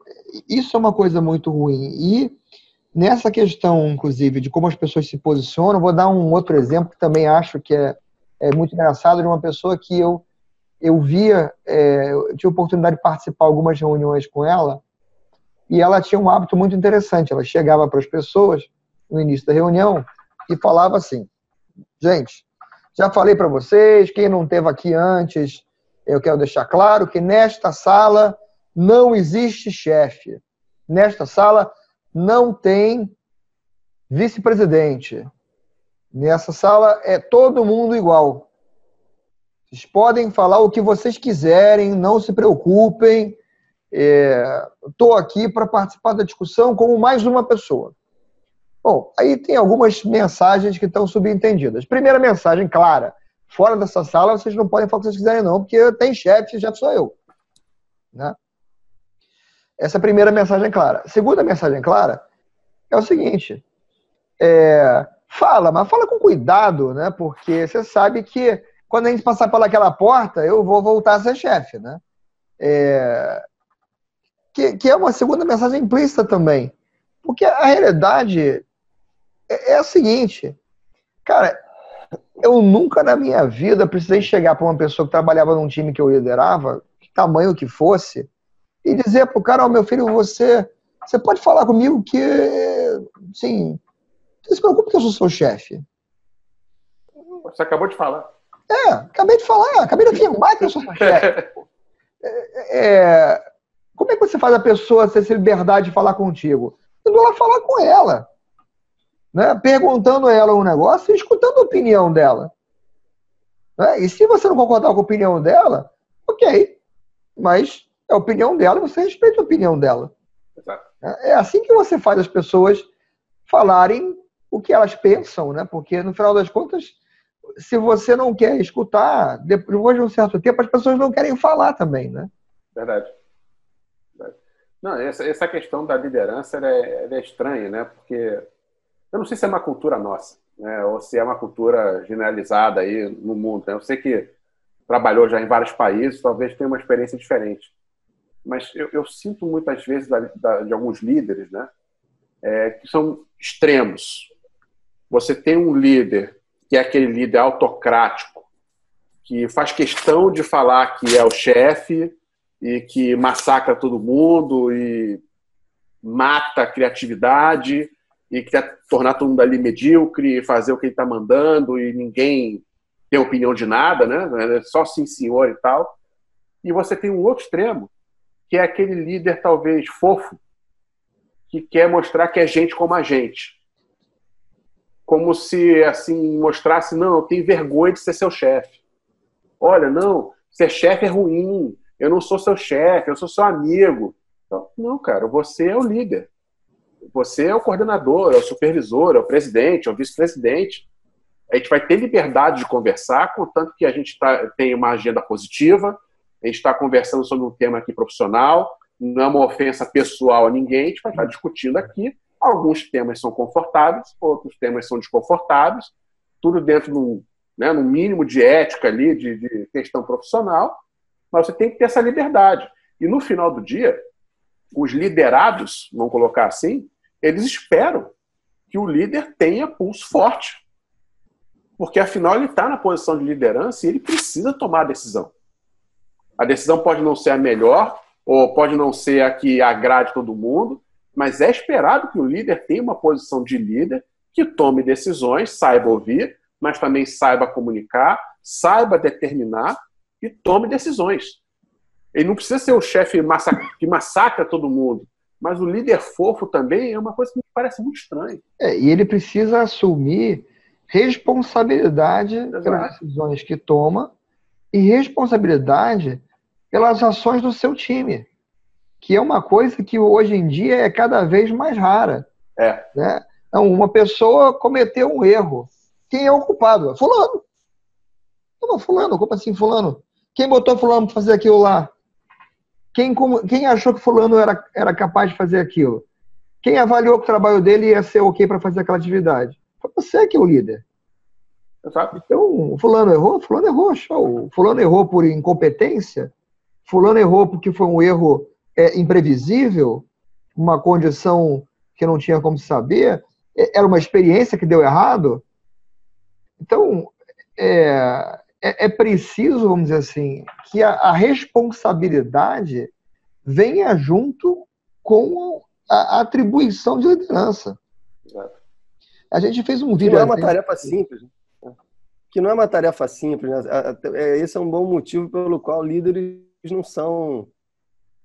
isso é uma coisa muito ruim. E Nessa questão, inclusive, de como as pessoas se posicionam, vou dar um outro exemplo que também acho que é, é muito engraçado, de uma pessoa que eu, eu via, é, eu tive a oportunidade de participar de algumas reuniões com ela, e ela tinha um hábito muito interessante. Ela chegava para as pessoas no início da reunião e falava assim: gente, já falei para vocês, quem não teve aqui antes, eu quero deixar claro que nesta sala não existe chefe. Nesta sala não tem vice-presidente. Nessa sala é todo mundo igual. Vocês podem falar o que vocês quiserem, não se preocupem. Estou é, aqui para participar da discussão como mais uma pessoa. Bom, aí tem algumas mensagens que estão subentendidas. Primeira mensagem clara: fora dessa sala vocês não podem falar o que vocês quiserem, não, porque tem chefe, chefe sou eu. Né? Essa é a primeira mensagem clara. A segunda mensagem clara é o seguinte: é, fala, mas fala com cuidado, né? Porque você sabe que quando a gente passar pelaquela porta, eu vou voltar a ser chefe, né? É, que, que é uma segunda mensagem implícita também. Porque a realidade é, é a seguinte, cara, eu nunca na minha vida precisei chegar para uma pessoa que trabalhava num time que eu liderava, que tamanho que fosse, e dizer para o cara, ó, oh, meu filho, você, você pode falar comigo que, sim, não se preocupe que eu sou seu chefe. Você acabou de falar. É, acabei de falar, acabei de afirmar que eu sou seu chefe. (laughs) É, é, como é que você faz a pessoa ter essa liberdade de falar contigo? Eu vou lá falar com ela. Né? Perguntando a ela um negócio e escutando a opinião dela. Né? E se você não concordar com a opinião dela, ok. Mas é a opinião dela, você respeita a opinião dela. Exato. É assim que você faz as pessoas falarem o que elas pensam, né? Porque no final das contas, se você não quer escutar, depois de um certo tempo, as pessoas não querem falar também, né? Verdade. Não, essa, essa questão da liderança é, é estranha, né? Porque eu não sei se é uma cultura nossa, né? Ou se é uma cultura generalizada aí no mundo. Né? Eu sei que trabalhou já em vários países, talvez tenha uma experiência diferente mas eu, eu sinto muitas vezes da, da, de alguns líderes, né, é, que são extremos. Você tem um líder que é aquele líder autocrático, que faz questão de falar que é o chefe e que massacra todo mundo e mata a criatividade e quer tornar todo mundo ali medíocre, fazer o que ele está mandando e ninguém tem opinião de nada, né? É só sim, senhor e tal. E você tem um outro extremo, que é aquele líder talvez fofo que quer mostrar que é gente como a gente. Como se assim mostrasse, não, eu tenho vergonha de ser seu chefe. Olha, não, ser chefe é ruim. Eu não sou seu chefe, eu sou seu amigo. Então, não, cara, você é o líder. Você é o coordenador, é o supervisor, é o presidente, é o vice-presidente. A gente vai ter liberdade de conversar, contanto que a gente tá, tenha uma agenda positiva, a gente está conversando sobre um tema aqui profissional, não é uma ofensa pessoal a ninguém, a gente vai estar discutindo aqui. Alguns temas são confortáveis, outros temas são desconfortáveis, tudo dentro de um, né, no mínimo de ética ali, de, de questão profissional, mas você tem que ter essa liberdade. E no final do dia, os liderados, vamos colocar assim, eles esperam que o líder tenha pulso forte. Porque afinal ele está na posição de liderança e ele precisa tomar a decisão. A decisão pode não ser a melhor, ou pode não ser a que agrade todo mundo, mas é esperado que o líder tenha uma posição de líder, que tome decisões, saiba ouvir, mas também saiba comunicar, saiba determinar e tome decisões. Ele não precisa ser o chefe que massacra todo mundo, mas o líder fofo também é uma coisa que me parece muito estranha. É, e ele precisa assumir responsabilidade Exato. pelas decisões que toma e responsabilidade pelas ações do seu time, que é uma coisa que hoje em dia é cada vez mais rara. É. Né? Então, uma pessoa cometeu um erro. Quem é o culpado? Fulano. Não, fulano, como assim fulano? Quem botou fulano para fazer aquilo lá? Quem, quem achou que fulano era, era capaz de fazer aquilo? Quem avaliou que o trabalho dele ia ser ok para fazer aquela atividade? Foi você que é o líder. Exato. Então, fulano errou, fulano errou, show. Fulano errou por incompetência, fulano errou porque foi um erro é, imprevisível, uma condição que não tinha como saber, é, era uma experiência que deu errado. Então, é, é, é preciso, vamos dizer assim, que a, a responsabilidade venha junto com a, a atribuição de liderança. Exato. A gente fez um vídeo. Não é uma tarefa simples. Que não é uma tarefa simples. Né? É, esse é um bom motivo pelo qual líderes não são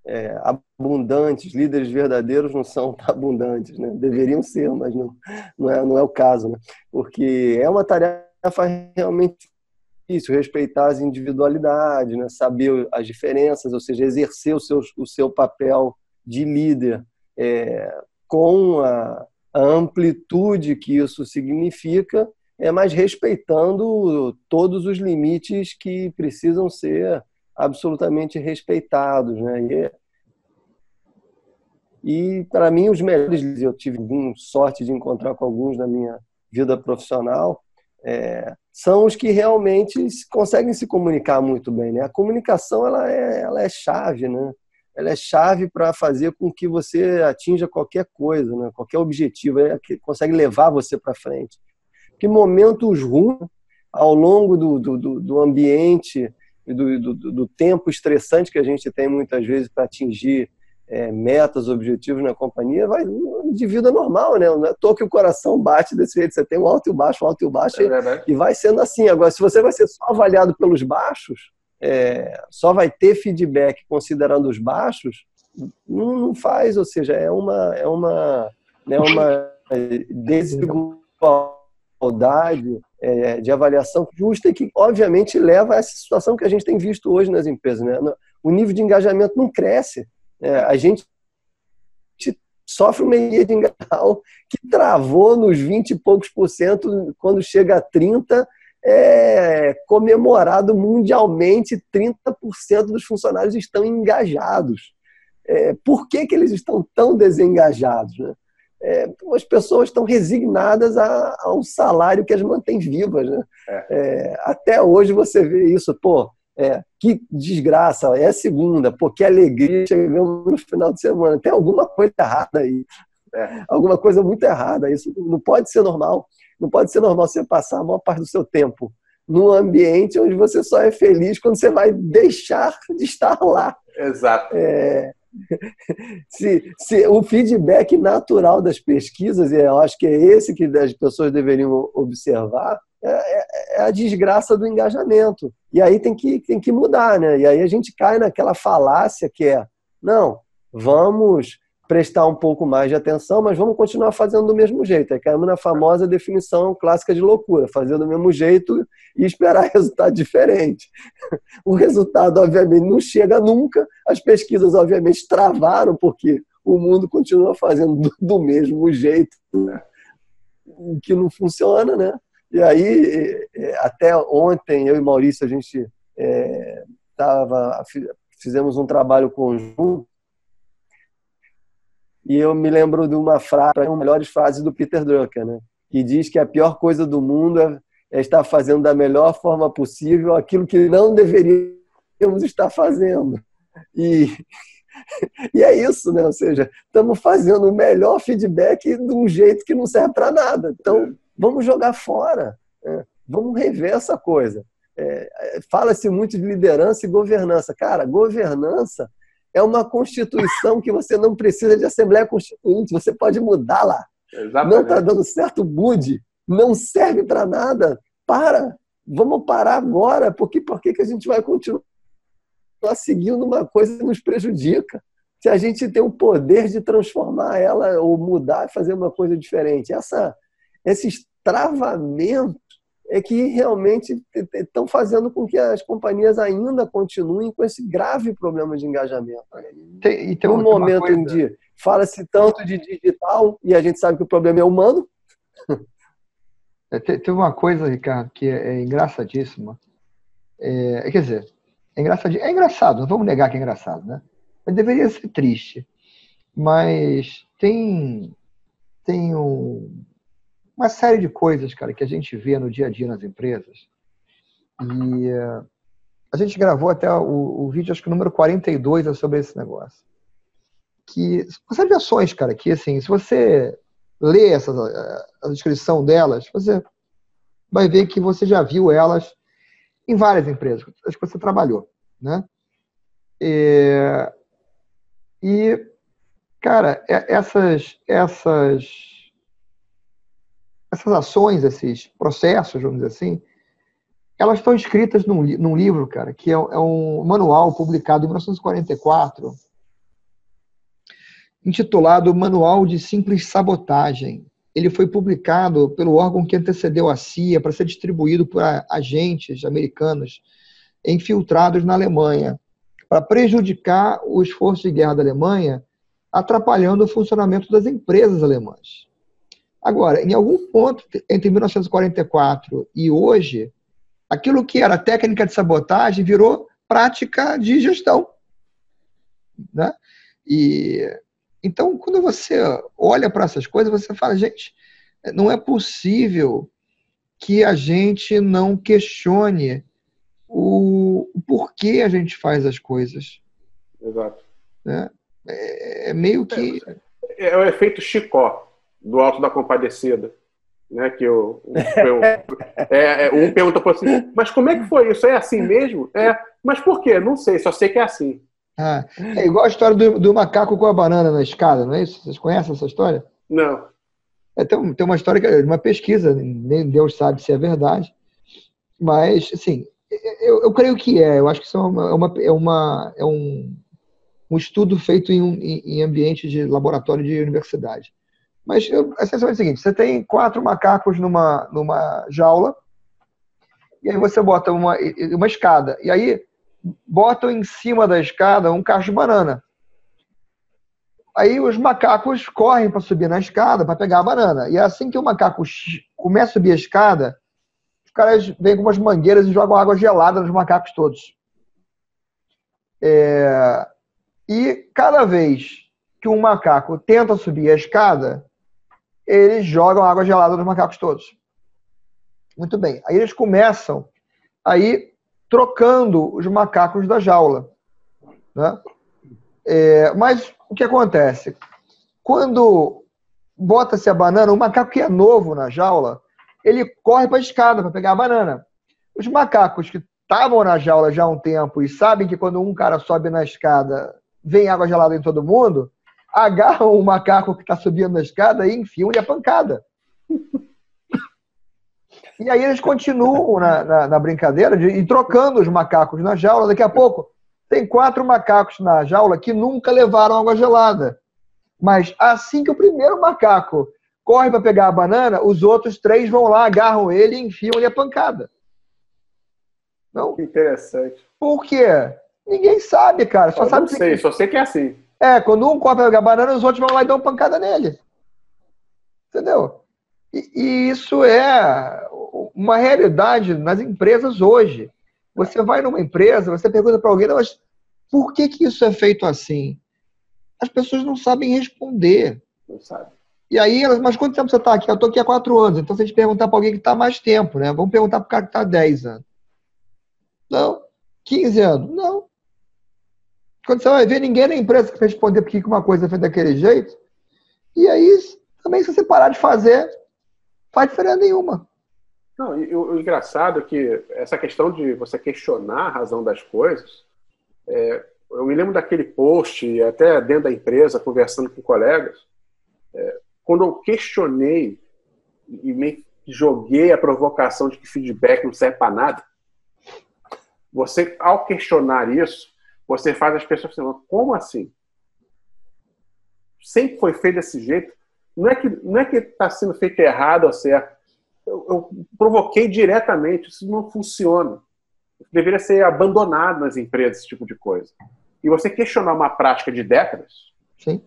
é, abundantes, líderes verdadeiros não são (laughs) abundantes, né? deveriam ser, mas não, não, é, não é o caso, né? porque é uma tarefa realmente difícil, respeitar as individualidades, né? saber as diferenças, ou seja, exercer o seu, o seu papel de líder é, com a, a amplitude que isso significa, é, mas respeitando todos os limites que precisam ser absolutamente respeitados. Né? E, e para mim, os melhores, eu tive sorte de encontrar com alguns na minha vida profissional, é, são os que realmente conseguem se comunicar muito bem. Né? A comunicação ela é, ela é chave, né? ela é chave para fazer com que você atinja qualquer coisa, né? qualquer objetivo, é que consegue levar você para frente. Que momentos ruins ao longo do, do, do ambiente do, do, do, tempo estressante que a gente tem muitas vezes para atingir é, metas, objetivos na companhia, vai de vida normal, né? Não é que o coração bate desse jeito. Você tem um alto e um baixo, um alto e um baixo, é e, e vai sendo assim. Agora, se você vai ser só avaliado pelos baixos, é, só vai ter feedback considerando os baixos, não, não faz, ou seja, é uma, é uma, é uma (laughs) desigualdade é, de avaliação justa e que, obviamente, leva a essa situação que a gente tem visto hoje nas empresas. Né? O nível de engajamento não cresce. É, a gente sofre uma meia de engajamento que travou nos 20 e poucos por cento, quando chega a 30, é comemorado mundialmente, 30% dos funcionários estão engajados. É, por que, que eles estão tão desengajados? Né? É, as pessoas estão resignadas a, a, um salário que as mantém vivas. Né? É. É, até hoje você vê isso, pô, é, que desgraça, é segunda, pô, que alegria, chegamos no final de semana, tem alguma coisa errada aí. É. Alguma coisa muito errada, isso não pode ser normal. Não pode ser normal você passar a maior parte do seu tempo num ambiente onde você só é feliz quando você vai deixar de estar lá. Exato. É, (laughs) se, se o feedback natural das pesquisas, e eu acho que é esse que as pessoas deveriam observar, é, é, é, a desgraça do engajamento. E aí tem que, tem que mudar, né? E aí a gente cai naquela falácia que é, não, vamos prestar um pouco mais de atenção, mas vamos continuar fazendo do mesmo jeito. Aí caímos na famosa definição clássica de loucura, fazer do mesmo jeito e esperar (laughs) resultado diferente. O resultado, obviamente, não chega nunca, as pesquisas, obviamente, travaram, porque o mundo continua fazendo do mesmo jeito, né? o que não funciona, né? E aí, é, até ontem, eu e Maurício, a gente é, tava, fizemos um trabalho conjunto e eu me lembro de uma frase, uma das melhores frases do Peter Drucker, né? que diz que a pior coisa do mundo é, é estar fazendo da melhor forma possível aquilo que não deveríamos estar fazendo. E, (laughs) e é isso, né? Ou seja, estamos fazendo o melhor feedback de um jeito que não serve para nada. Então, vamos jogar fora. Né? Vamos rever essa coisa. É, Fala-se muito de liderança e governança. Cara, governança é uma constituição que você não precisa de Assembleia Constituinte, você pode mudar lá. Exatamente. Não está dando certo, mude. Não serve para nada. Para. Vamos parar agora, porque por que a gente vai continuar seguindo uma coisa que nos prejudica? Se a gente tem o poder de transformar ela ou mudar e fazer uma coisa diferente. Essa, esses travamentos é que realmente estão fazendo com que as companhias ainda continuem com esse grave problema de engajamento. Tem, e tem um momento coisa... em que fala-se tanto de digital e a gente sabe que o problema é humano. (laughs) É, tem uma coisa, Ricardo, que é, é engraçadíssima. É, quer dizer, é, engraçad... é engraçado, não vamos negar que é engraçado, né? Mas deveria ser triste. Mas tem, tem um, uma série de coisas, cara, que a gente vê no dia a dia nas empresas. E uh, a gente gravou até o, o, vídeo, acho que o número 42 é sobre esse negócio. Que são ações, cara, que assim, se você lê essa, a descrição delas, você vai ver que você já viu elas em várias empresas, acho que você trabalhou, né? E, e cara, essas, essas essas ações, esses processos, vamos dizer assim, elas estão escritas num, num livro, cara, que é, é, um manual publicado em 1944, intitulado Manual de Simples Sabotagem. Ele foi publicado pelo órgão que antecedeu a CIA para ser distribuído por agentes americanos infiltrados na Alemanha, para prejudicar o esforço de guerra da Alemanha, atrapalhando o funcionamento das empresas alemãs. Agora, em algum ponto entre 1944 e hoje, aquilo que era técnica de sabotagem virou prática de gestão. Né? E então, quando você olha para essas coisas, você fala, gente, não é possível que a gente não questione o, o porquê a gente faz as coisas. Exato. Né? É, é meio que. É, é, o efeito Chicó, do Alto da Compadecida. Né, que eu, eu (laughs) é, é, um pergunta por assim, mas como é que foi isso? É assim mesmo? É, mas por quê? Não sei, só sei que é assim. Ah, é igual a história do, do, macaco com a banana na escada, não é isso? Vocês conhecem essa história? Não. É, tem, tem uma história, de uma pesquisa, nem Deus sabe se é verdade, mas, assim, eu, eu creio que é. Eu acho que isso é, uma, é uma, é, uma, é um, um estudo feito em, um, em ambiente de laboratório de universidade. Mas eu, a sensação é a seguinte: você tem quatro macacos numa, numa jaula, e aí você bota uma, uma escada, e aí botam em cima da escada um cacho de banana. Aí os macacos correm para subir na escada para pegar a banana. E é assim que o macaco começa a subir a escada, os caras vêm com umas mangueiras e jogam água gelada nos macacos todos. É... E cada vez que um macaco tenta subir a escada, eles jogam água gelada nos macacos todos. Muito bem. Aí eles começam aí trocando os macacos da jaula. Né? É, mas o que acontece? Quando bota-se a banana, o macaco que é novo na jaula, ele corre para a escada para pegar a banana. Os macacos que estavam na jaula já há um tempo e sabem que quando um cara sobe na escada, vem água gelada em todo mundo, agarram o macaco que está subindo na escada e enfiam-lhe a pancada. E aí eles continuam na, na, na brincadeira de ir trocando os macacos na jaula. Daqui a pouco tem quatro macacos na jaula que nunca levaram água gelada. Mas assim que o primeiro macaco corre para pegar a banana, os outros três vão lá, agarram ele e enfiam-lhe a pancada. Não? Interessante. Por quê? Ninguém sabe, cara. Só Eu sabe não sei, que... só sei que é assim. É, quando um pegar a banana, os outros vão lá e dão uma pancada nele. Entendeu? E, e isso é uma realidade nas empresas hoje. Você vai numa empresa, você pergunta para alguém, mas por que, que isso é feito assim? As pessoas não sabem responder. Não sabe. E aí, mas quanto tempo você está aqui? Eu estou aqui há quatro anos. Então, se a gente perguntar para alguém que está mais tempo, né? Vamos perguntar para o cara que está há 10 anos. Não. 15 anos? Não. Quando você vai ver, ninguém na empresa que responder por que uma coisa feita daquele jeito. E aí, também, se você parar de fazer, faz diferença nenhuma. Não, e o, o, engraçado é que essa questão de você questionar a razão das coisas, é, eu me lembro daquele post, até dentro da empresa, conversando com colegas, é, quando eu questionei e me joguei a provocação de que feedback não serve para nada, você, ao questionar isso, você faz as pessoas pensar, como assim? Sempre foi feito desse jeito? Não é que não é que está sendo feito errado ou certo eu, eu provoquei diretamente, isso não funciona. Deveria ser abandonado nas empresas, esse tipo de coisa. E você questionar uma prática de décadas, Sim.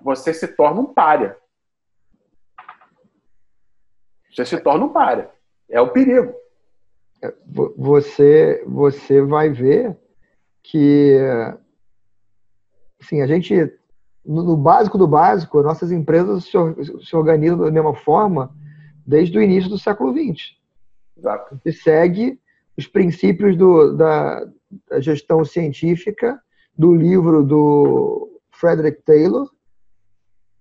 você se torna um páreo. Você se torna um páreo. É o perigo. É, você, você vai ver que assim, a gente, no básico do básico, nossas empresas se, organizam da mesma forma desde o início do século XX. Exato. E segue os princípios do, da, da, gestão científica do livro do Frederick Taylor,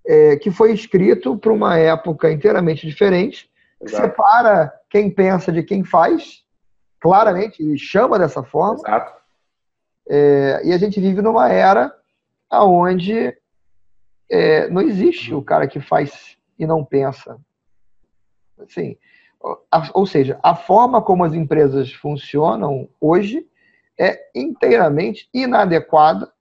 é, que foi escrito para uma época inteiramente diferente, que separa quem pensa de quem faz, claramente, e chama dessa forma. Exato. É, e a gente vive numa era onde é, não existe o cara que faz e não pensa. Assim, ou seja, a forma como as empresas funcionam hoje é inteiramente inadequada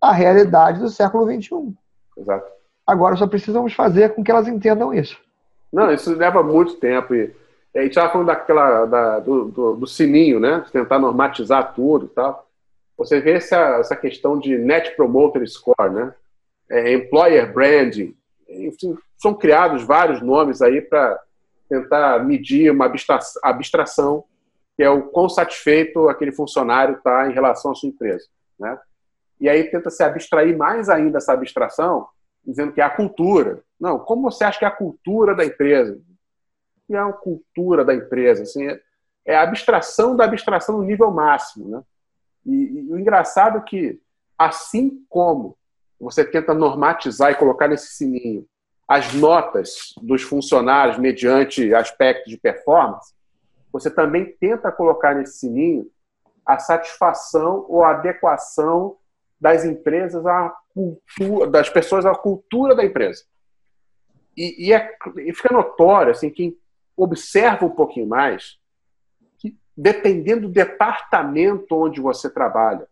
à realidade do século XXI. Exato. Agora só precisamos fazer com que elas entendam isso. Não, isso leva muito tempo. E a gente estava falando daquela, da, do, do, do, sininho, né? Tentar normatizar tudo e tal. Você vê essa, essa questão de Net Promoter Score, né? É, employer Branding. Enfim, são criados vários nomes aí para tentar medir uma abstração, que é o quão satisfeito aquele funcionário está em relação à sua empresa. Né? E aí tenta se abstrair mais ainda essa abstração, dizendo que é a cultura. Não, como você acha que é a cultura da empresa? Que é a cultura da empresa? Assim, é, é a abstração da abstração no nível máximo. Né? E, e o engraçado é que, assim como você tenta normatizar e colocar nesse sininho as notas dos funcionários mediante aspectos de performance, você também tenta colocar nesse sininho a satisfação ou a adequação das empresas à cultura, das pessoas à cultura da empresa. E, e, é, e fica notório, assim, quem observa um pouquinho mais, dependendo do departamento onde você trabalha,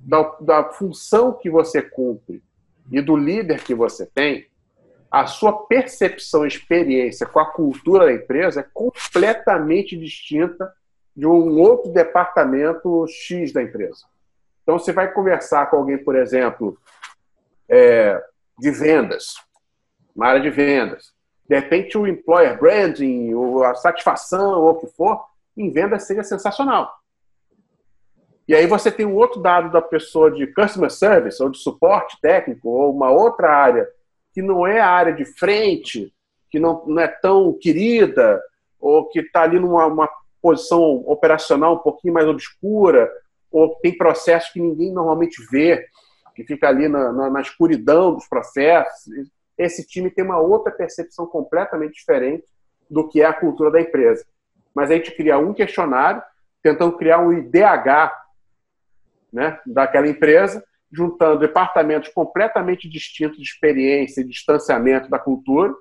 da, da função que você cumpre e do líder que você tem, a sua percepção experiência com a cultura da empresa é completamente distinta de um outro departamento X da empresa. Então, você vai conversar com alguém, por exemplo, é, de vendas, uma área de vendas. De repente, o employer branding, ou a satisfação, ou o que for, em vendas seja sensacional. E aí você tem um outro dado da pessoa de customer service, ou de suporte técnico, ou uma outra área que não é a área de frente, que não, não é tão querida, ou que está ali numa posição operacional um pouquinho mais obscura, ou tem processos que ninguém normalmente vê, que fica ali na, na, na escuridão dos processos. Esse time tem uma outra percepção completamente diferente do que é a cultura da empresa. Mas a gente cria um questionário, tentando criar um IDH né, daquela empresa, juntando departamentos completamente distintos de experiência e distanciamento da cultura,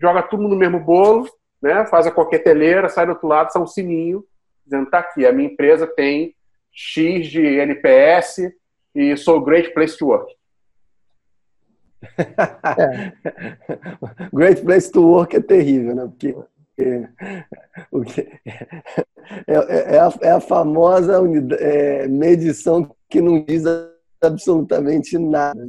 joga tudo no mesmo bolo, né, faz a coqueteleira, sai do outro lado, sai um sininho, dizendo, tá aqui, a minha empresa tem X de NPS e sou great place to work. (laughs) É. Great place to work é terrível, né? Porque é, é, é, a, é a famosa unidade, é, medição que não diz absolutamente nada.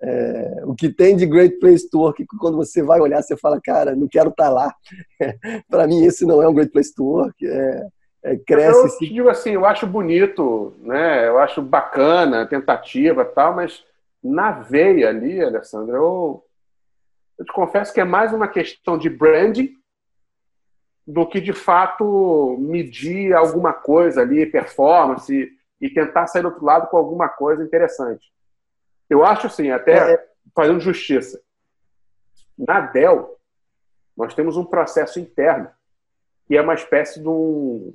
É, o que tem de Great Place to Work, quando você vai olhar, você fala, cara, não quero estar tá lá. (laughs) Para mim, esse não é um Great Place to Work. É, é, cresce. Eu te digo assim, eu acho bonito, né? eu acho bacana a tentativa tal, mas na veia ali, Alessandro, eu, eu te confesso que é mais uma questão de branding do que de fato medir alguma coisa ali, performance e tentar sair do outro lado com alguma coisa interessante. Eu acho assim, até é. fazendo justiça. Na Dell, nós temos um processo interno que é uma espécie de um,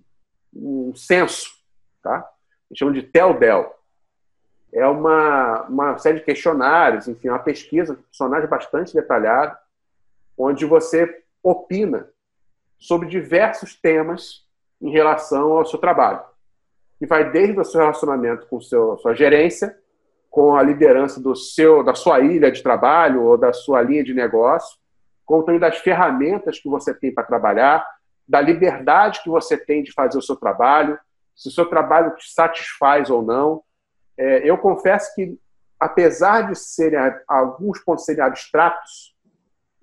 um censo, tá? A gente chama de TEL-DEL. É uma, uma série de questionários, enfim, uma pesquisa, um personagem bastante detalhado, onde você opina sobre diversos temas em relação ao seu trabalho que vai desde o seu relacionamento com seu, sua gerência, com a liderança do seu, da sua ilha de trabalho ou da sua linha de negócio, como também das ferramentas que você tem para trabalhar, da liberdade que você tem de fazer o seu trabalho, se o seu trabalho te satisfaz ou não. É, eu confesso que, apesar de serem alguns pontos serem abstratos,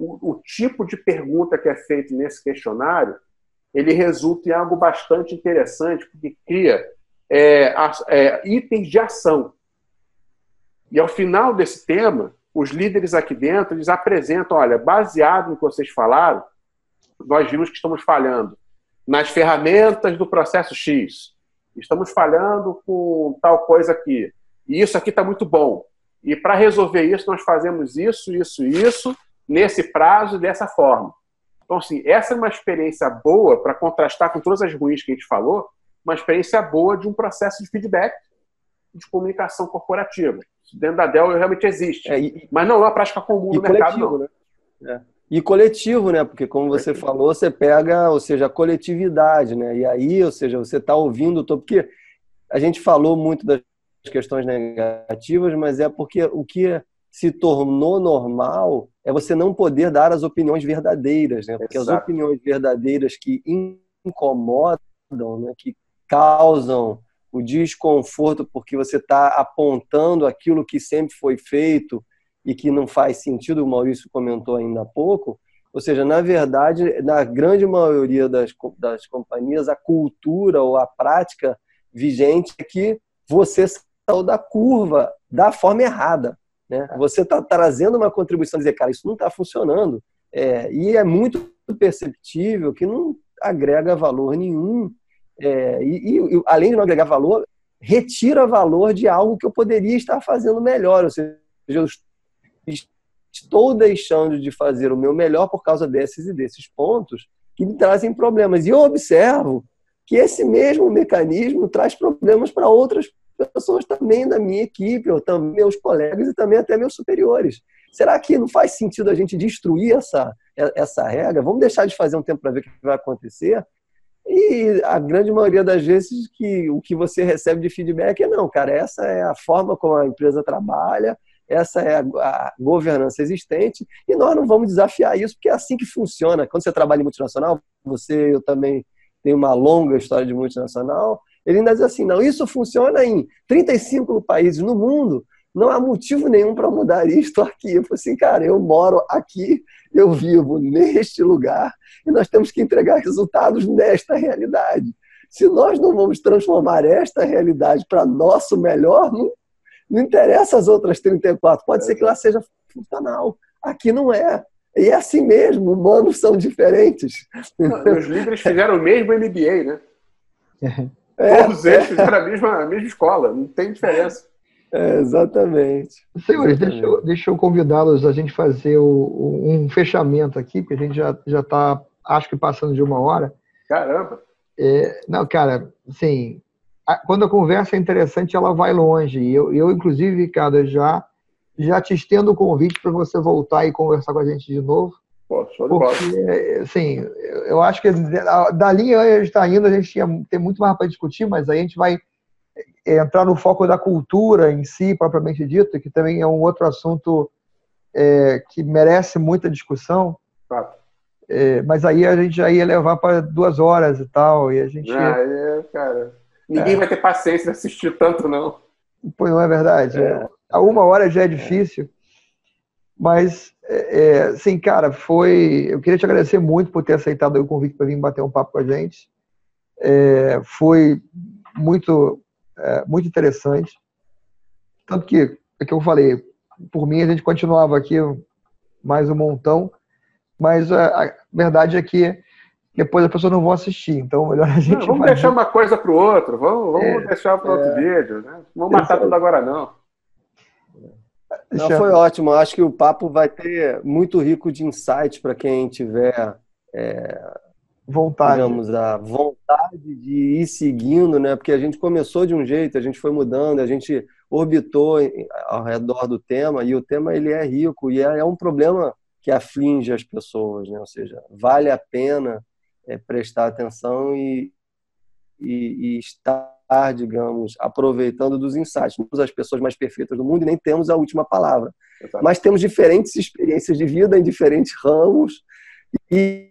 o, o tipo de pergunta que é feito nesse questionário ele resulta em algo bastante interessante, porque cria é, é, itens de ação. E ao final desse tema, os líderes aqui dentro eles apresentam, olha, baseado no que vocês falaram, nós vimos que estamos falhando nas ferramentas do processo X. Estamos falhando com tal coisa aqui. E isso aqui está muito bom. E para resolver isso, nós fazemos isso, isso, isso, nesse prazo e dessa forma. Então, assim, essa é uma experiência boa para contrastar com todas as ruins que a gente falou, uma experiência boa de um processo de feedback de comunicação corporativa. Dentro da Dell realmente existe. É, e, mas não é uma prática comum no mercado, não. Né? É. E coletivo, né? Porque como você falou, você pega, ou seja, a coletividade, né? E aí, ou seja, você está ouvindo. Porque a gente falou muito das questões negativas, mas é porque o que se tornou normal é você não poder dar as opiniões verdadeiras, né? Porque Exato. as opiniões verdadeiras que incomodam, né? que causam o desconforto porque você está apontando aquilo que sempre foi feito e que não faz sentido, o Maurício comentou ainda há pouco. Ou seja, na verdade, na grande maioria das, das companhias, a cultura ou a prática vigente é que você saiu da curva da forma errada. Né? Você está trazendo uma contribuição, dizer, cara, isso não está funcionando. É, e é muito perceptível que não agrega valor nenhum. É, e, e, além de não agregar valor, retira valor de algo que eu poderia estar fazendo melhor. Ou seja, eu estou deixando de fazer o meu melhor por causa desses e desses pontos que me trazem problemas. E eu observo que esse mesmo mecanismo traz problemas para outras pessoas também da minha equipe, ou também meus colegas e também até meus superiores. Será que não faz sentido a gente destruir essa, essa regra? Vamos deixar de fazer um tempo para ver o que vai acontecer? E a grande maioria das vezes que o que você recebe de feedback é não, cara, essa é a forma como a empresa trabalha, essa é a, governança existente e nós não vamos desafiar isso, porque é assim que funciona. Quando você trabalha em multinacional, você, eu também tenho uma longa história de multinacional, ele ainda diz assim, não, isso funciona em 35 países no mundo, não há motivo nenhum para mudar isto aqui. Eu falei assim, cara, eu moro aqui, eu vivo neste lugar e nós temos que entregar resultados nesta realidade. Se nós não vamos transformar esta realidade para nosso melhor, não não interessa as outras 34. Pode ser que lá seja funcional. Aqui não é. E é assim mesmo, humanos são diferentes. os líderes fizeram o mesmo MBA, né? (laughs) É, Todos eles fizeram a mesma, a mesma escola, não tem diferença. É, exatamente. Senhores, deixa eu, deixa eu convidá-los a gente fazer o, o, um fechamento aqui, porque a gente já está, acho que passando de uma hora. Caramba! É, não, cara, assim, quando a conversa é interessante, ela vai longe. E eu, eu inclusive, Ricardo, já, já te estendo o convite para você voltar e conversar com a gente de novo. Pô, porque, assim, eu acho que da linha a gente está indo, a gente tinha, tem muito mais para discutir, mas aí a gente vai é, entrar no foco da cultura em si, propriamente dito, que também é um outro assunto é, que merece muita discussão. É, mas aí a gente já ia levar para duas horas e tal, e a gente... Ah, é, cara Ninguém é. vai ter paciência de assistir tanto, não. Pois não é verdade. É. A uma hora já é difícil. Mas, é, é, sim, cara, foi. Eu queria te agradecer muito por ter aceitado o convite para vir bater um papo com a gente. É, foi muito, é, muito interessante. Tanto que, é que eu falei, por mim a gente continuava aqui mais um montão, mas a, a verdade é que depois as pessoas não vão assistir. Então, melhor a gente. Não, vamos deixar uma coisa para o outro, vamos, vamos é, deixar para outro é... vídeo. Né? Não vamos matar tudo agora, não. Não, foi ótimo. Acho que o papo vai ter muito rico de insights para quem tiver é, vontade. Digamos, a vontade de ir seguindo, né? Porque a gente começou de um jeito, a gente foi mudando, a gente orbitou ao redor do tema e o tema ele é rico e é, é um problema que aflige as pessoas, né? Ou seja, vale a pena é, prestar atenção e, e, e, estar, digamos, aproveitando dos insights. Não somos as pessoas mais perfeitas do mundo e nem temos a última palavra. Exato. Mas temos diferentes experiências de vida em diferentes ramos e,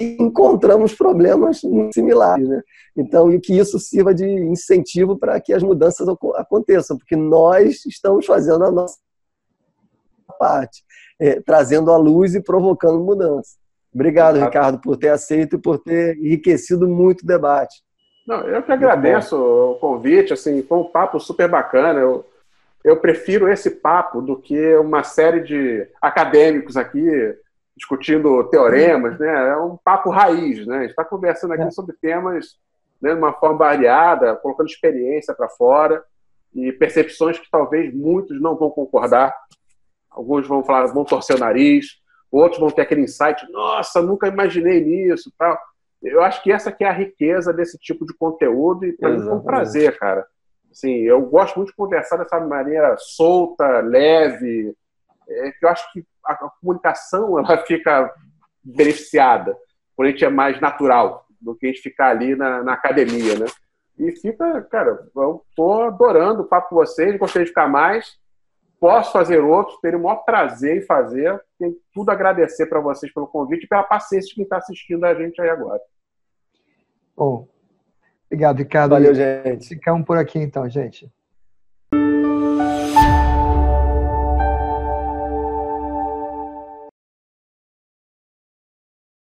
encontramos problemas similares. Né? Então, e que isso sirva de incentivo para que as mudanças aconteçam, porque nós estamos fazendo a nossa parte, é, trazendo a luz e provocando mudança. Obrigado, Ricardo, por ter aceito e por ter enriquecido muito o debate. Não, eu que agradeço o convite, assim, foi um papo super bacana. Eu, eu prefiro esse papo do que uma série de acadêmicos aqui discutindo teoremas, né? É um papo raiz, né? A gente está conversando aqui é. sobre temas né, de uma forma variada, colocando experiência para fora e percepções que talvez muitos não vão concordar. Alguns vão falar, vão torcer o nariz, outros vão ter aquele insight, nossa, nunca imaginei nisso, tal. Eu acho que essa que é a riqueza desse tipo de conteúdo e para mim foi um prazer, cara. Assim, eu gosto muito de conversar dessa maneira solta, leve, é, que eu acho que a, a comunicação (laughs) ela fica beneficiada, quando a gente é mais natural do que a gente ficar ali na, na academia, né? E fica, cara, eu tô adorando o papo com vocês, gostaria de ficar mais. Posso fazer outros, teria o maior prazer em fazer. Tenho tudo a agradecer para vocês pelo convite e pela paciência de quem está assistindo a gente aí agora. Bom, obrigado, Ricardo. Valeu, gente. Ficamos por aqui então, gente.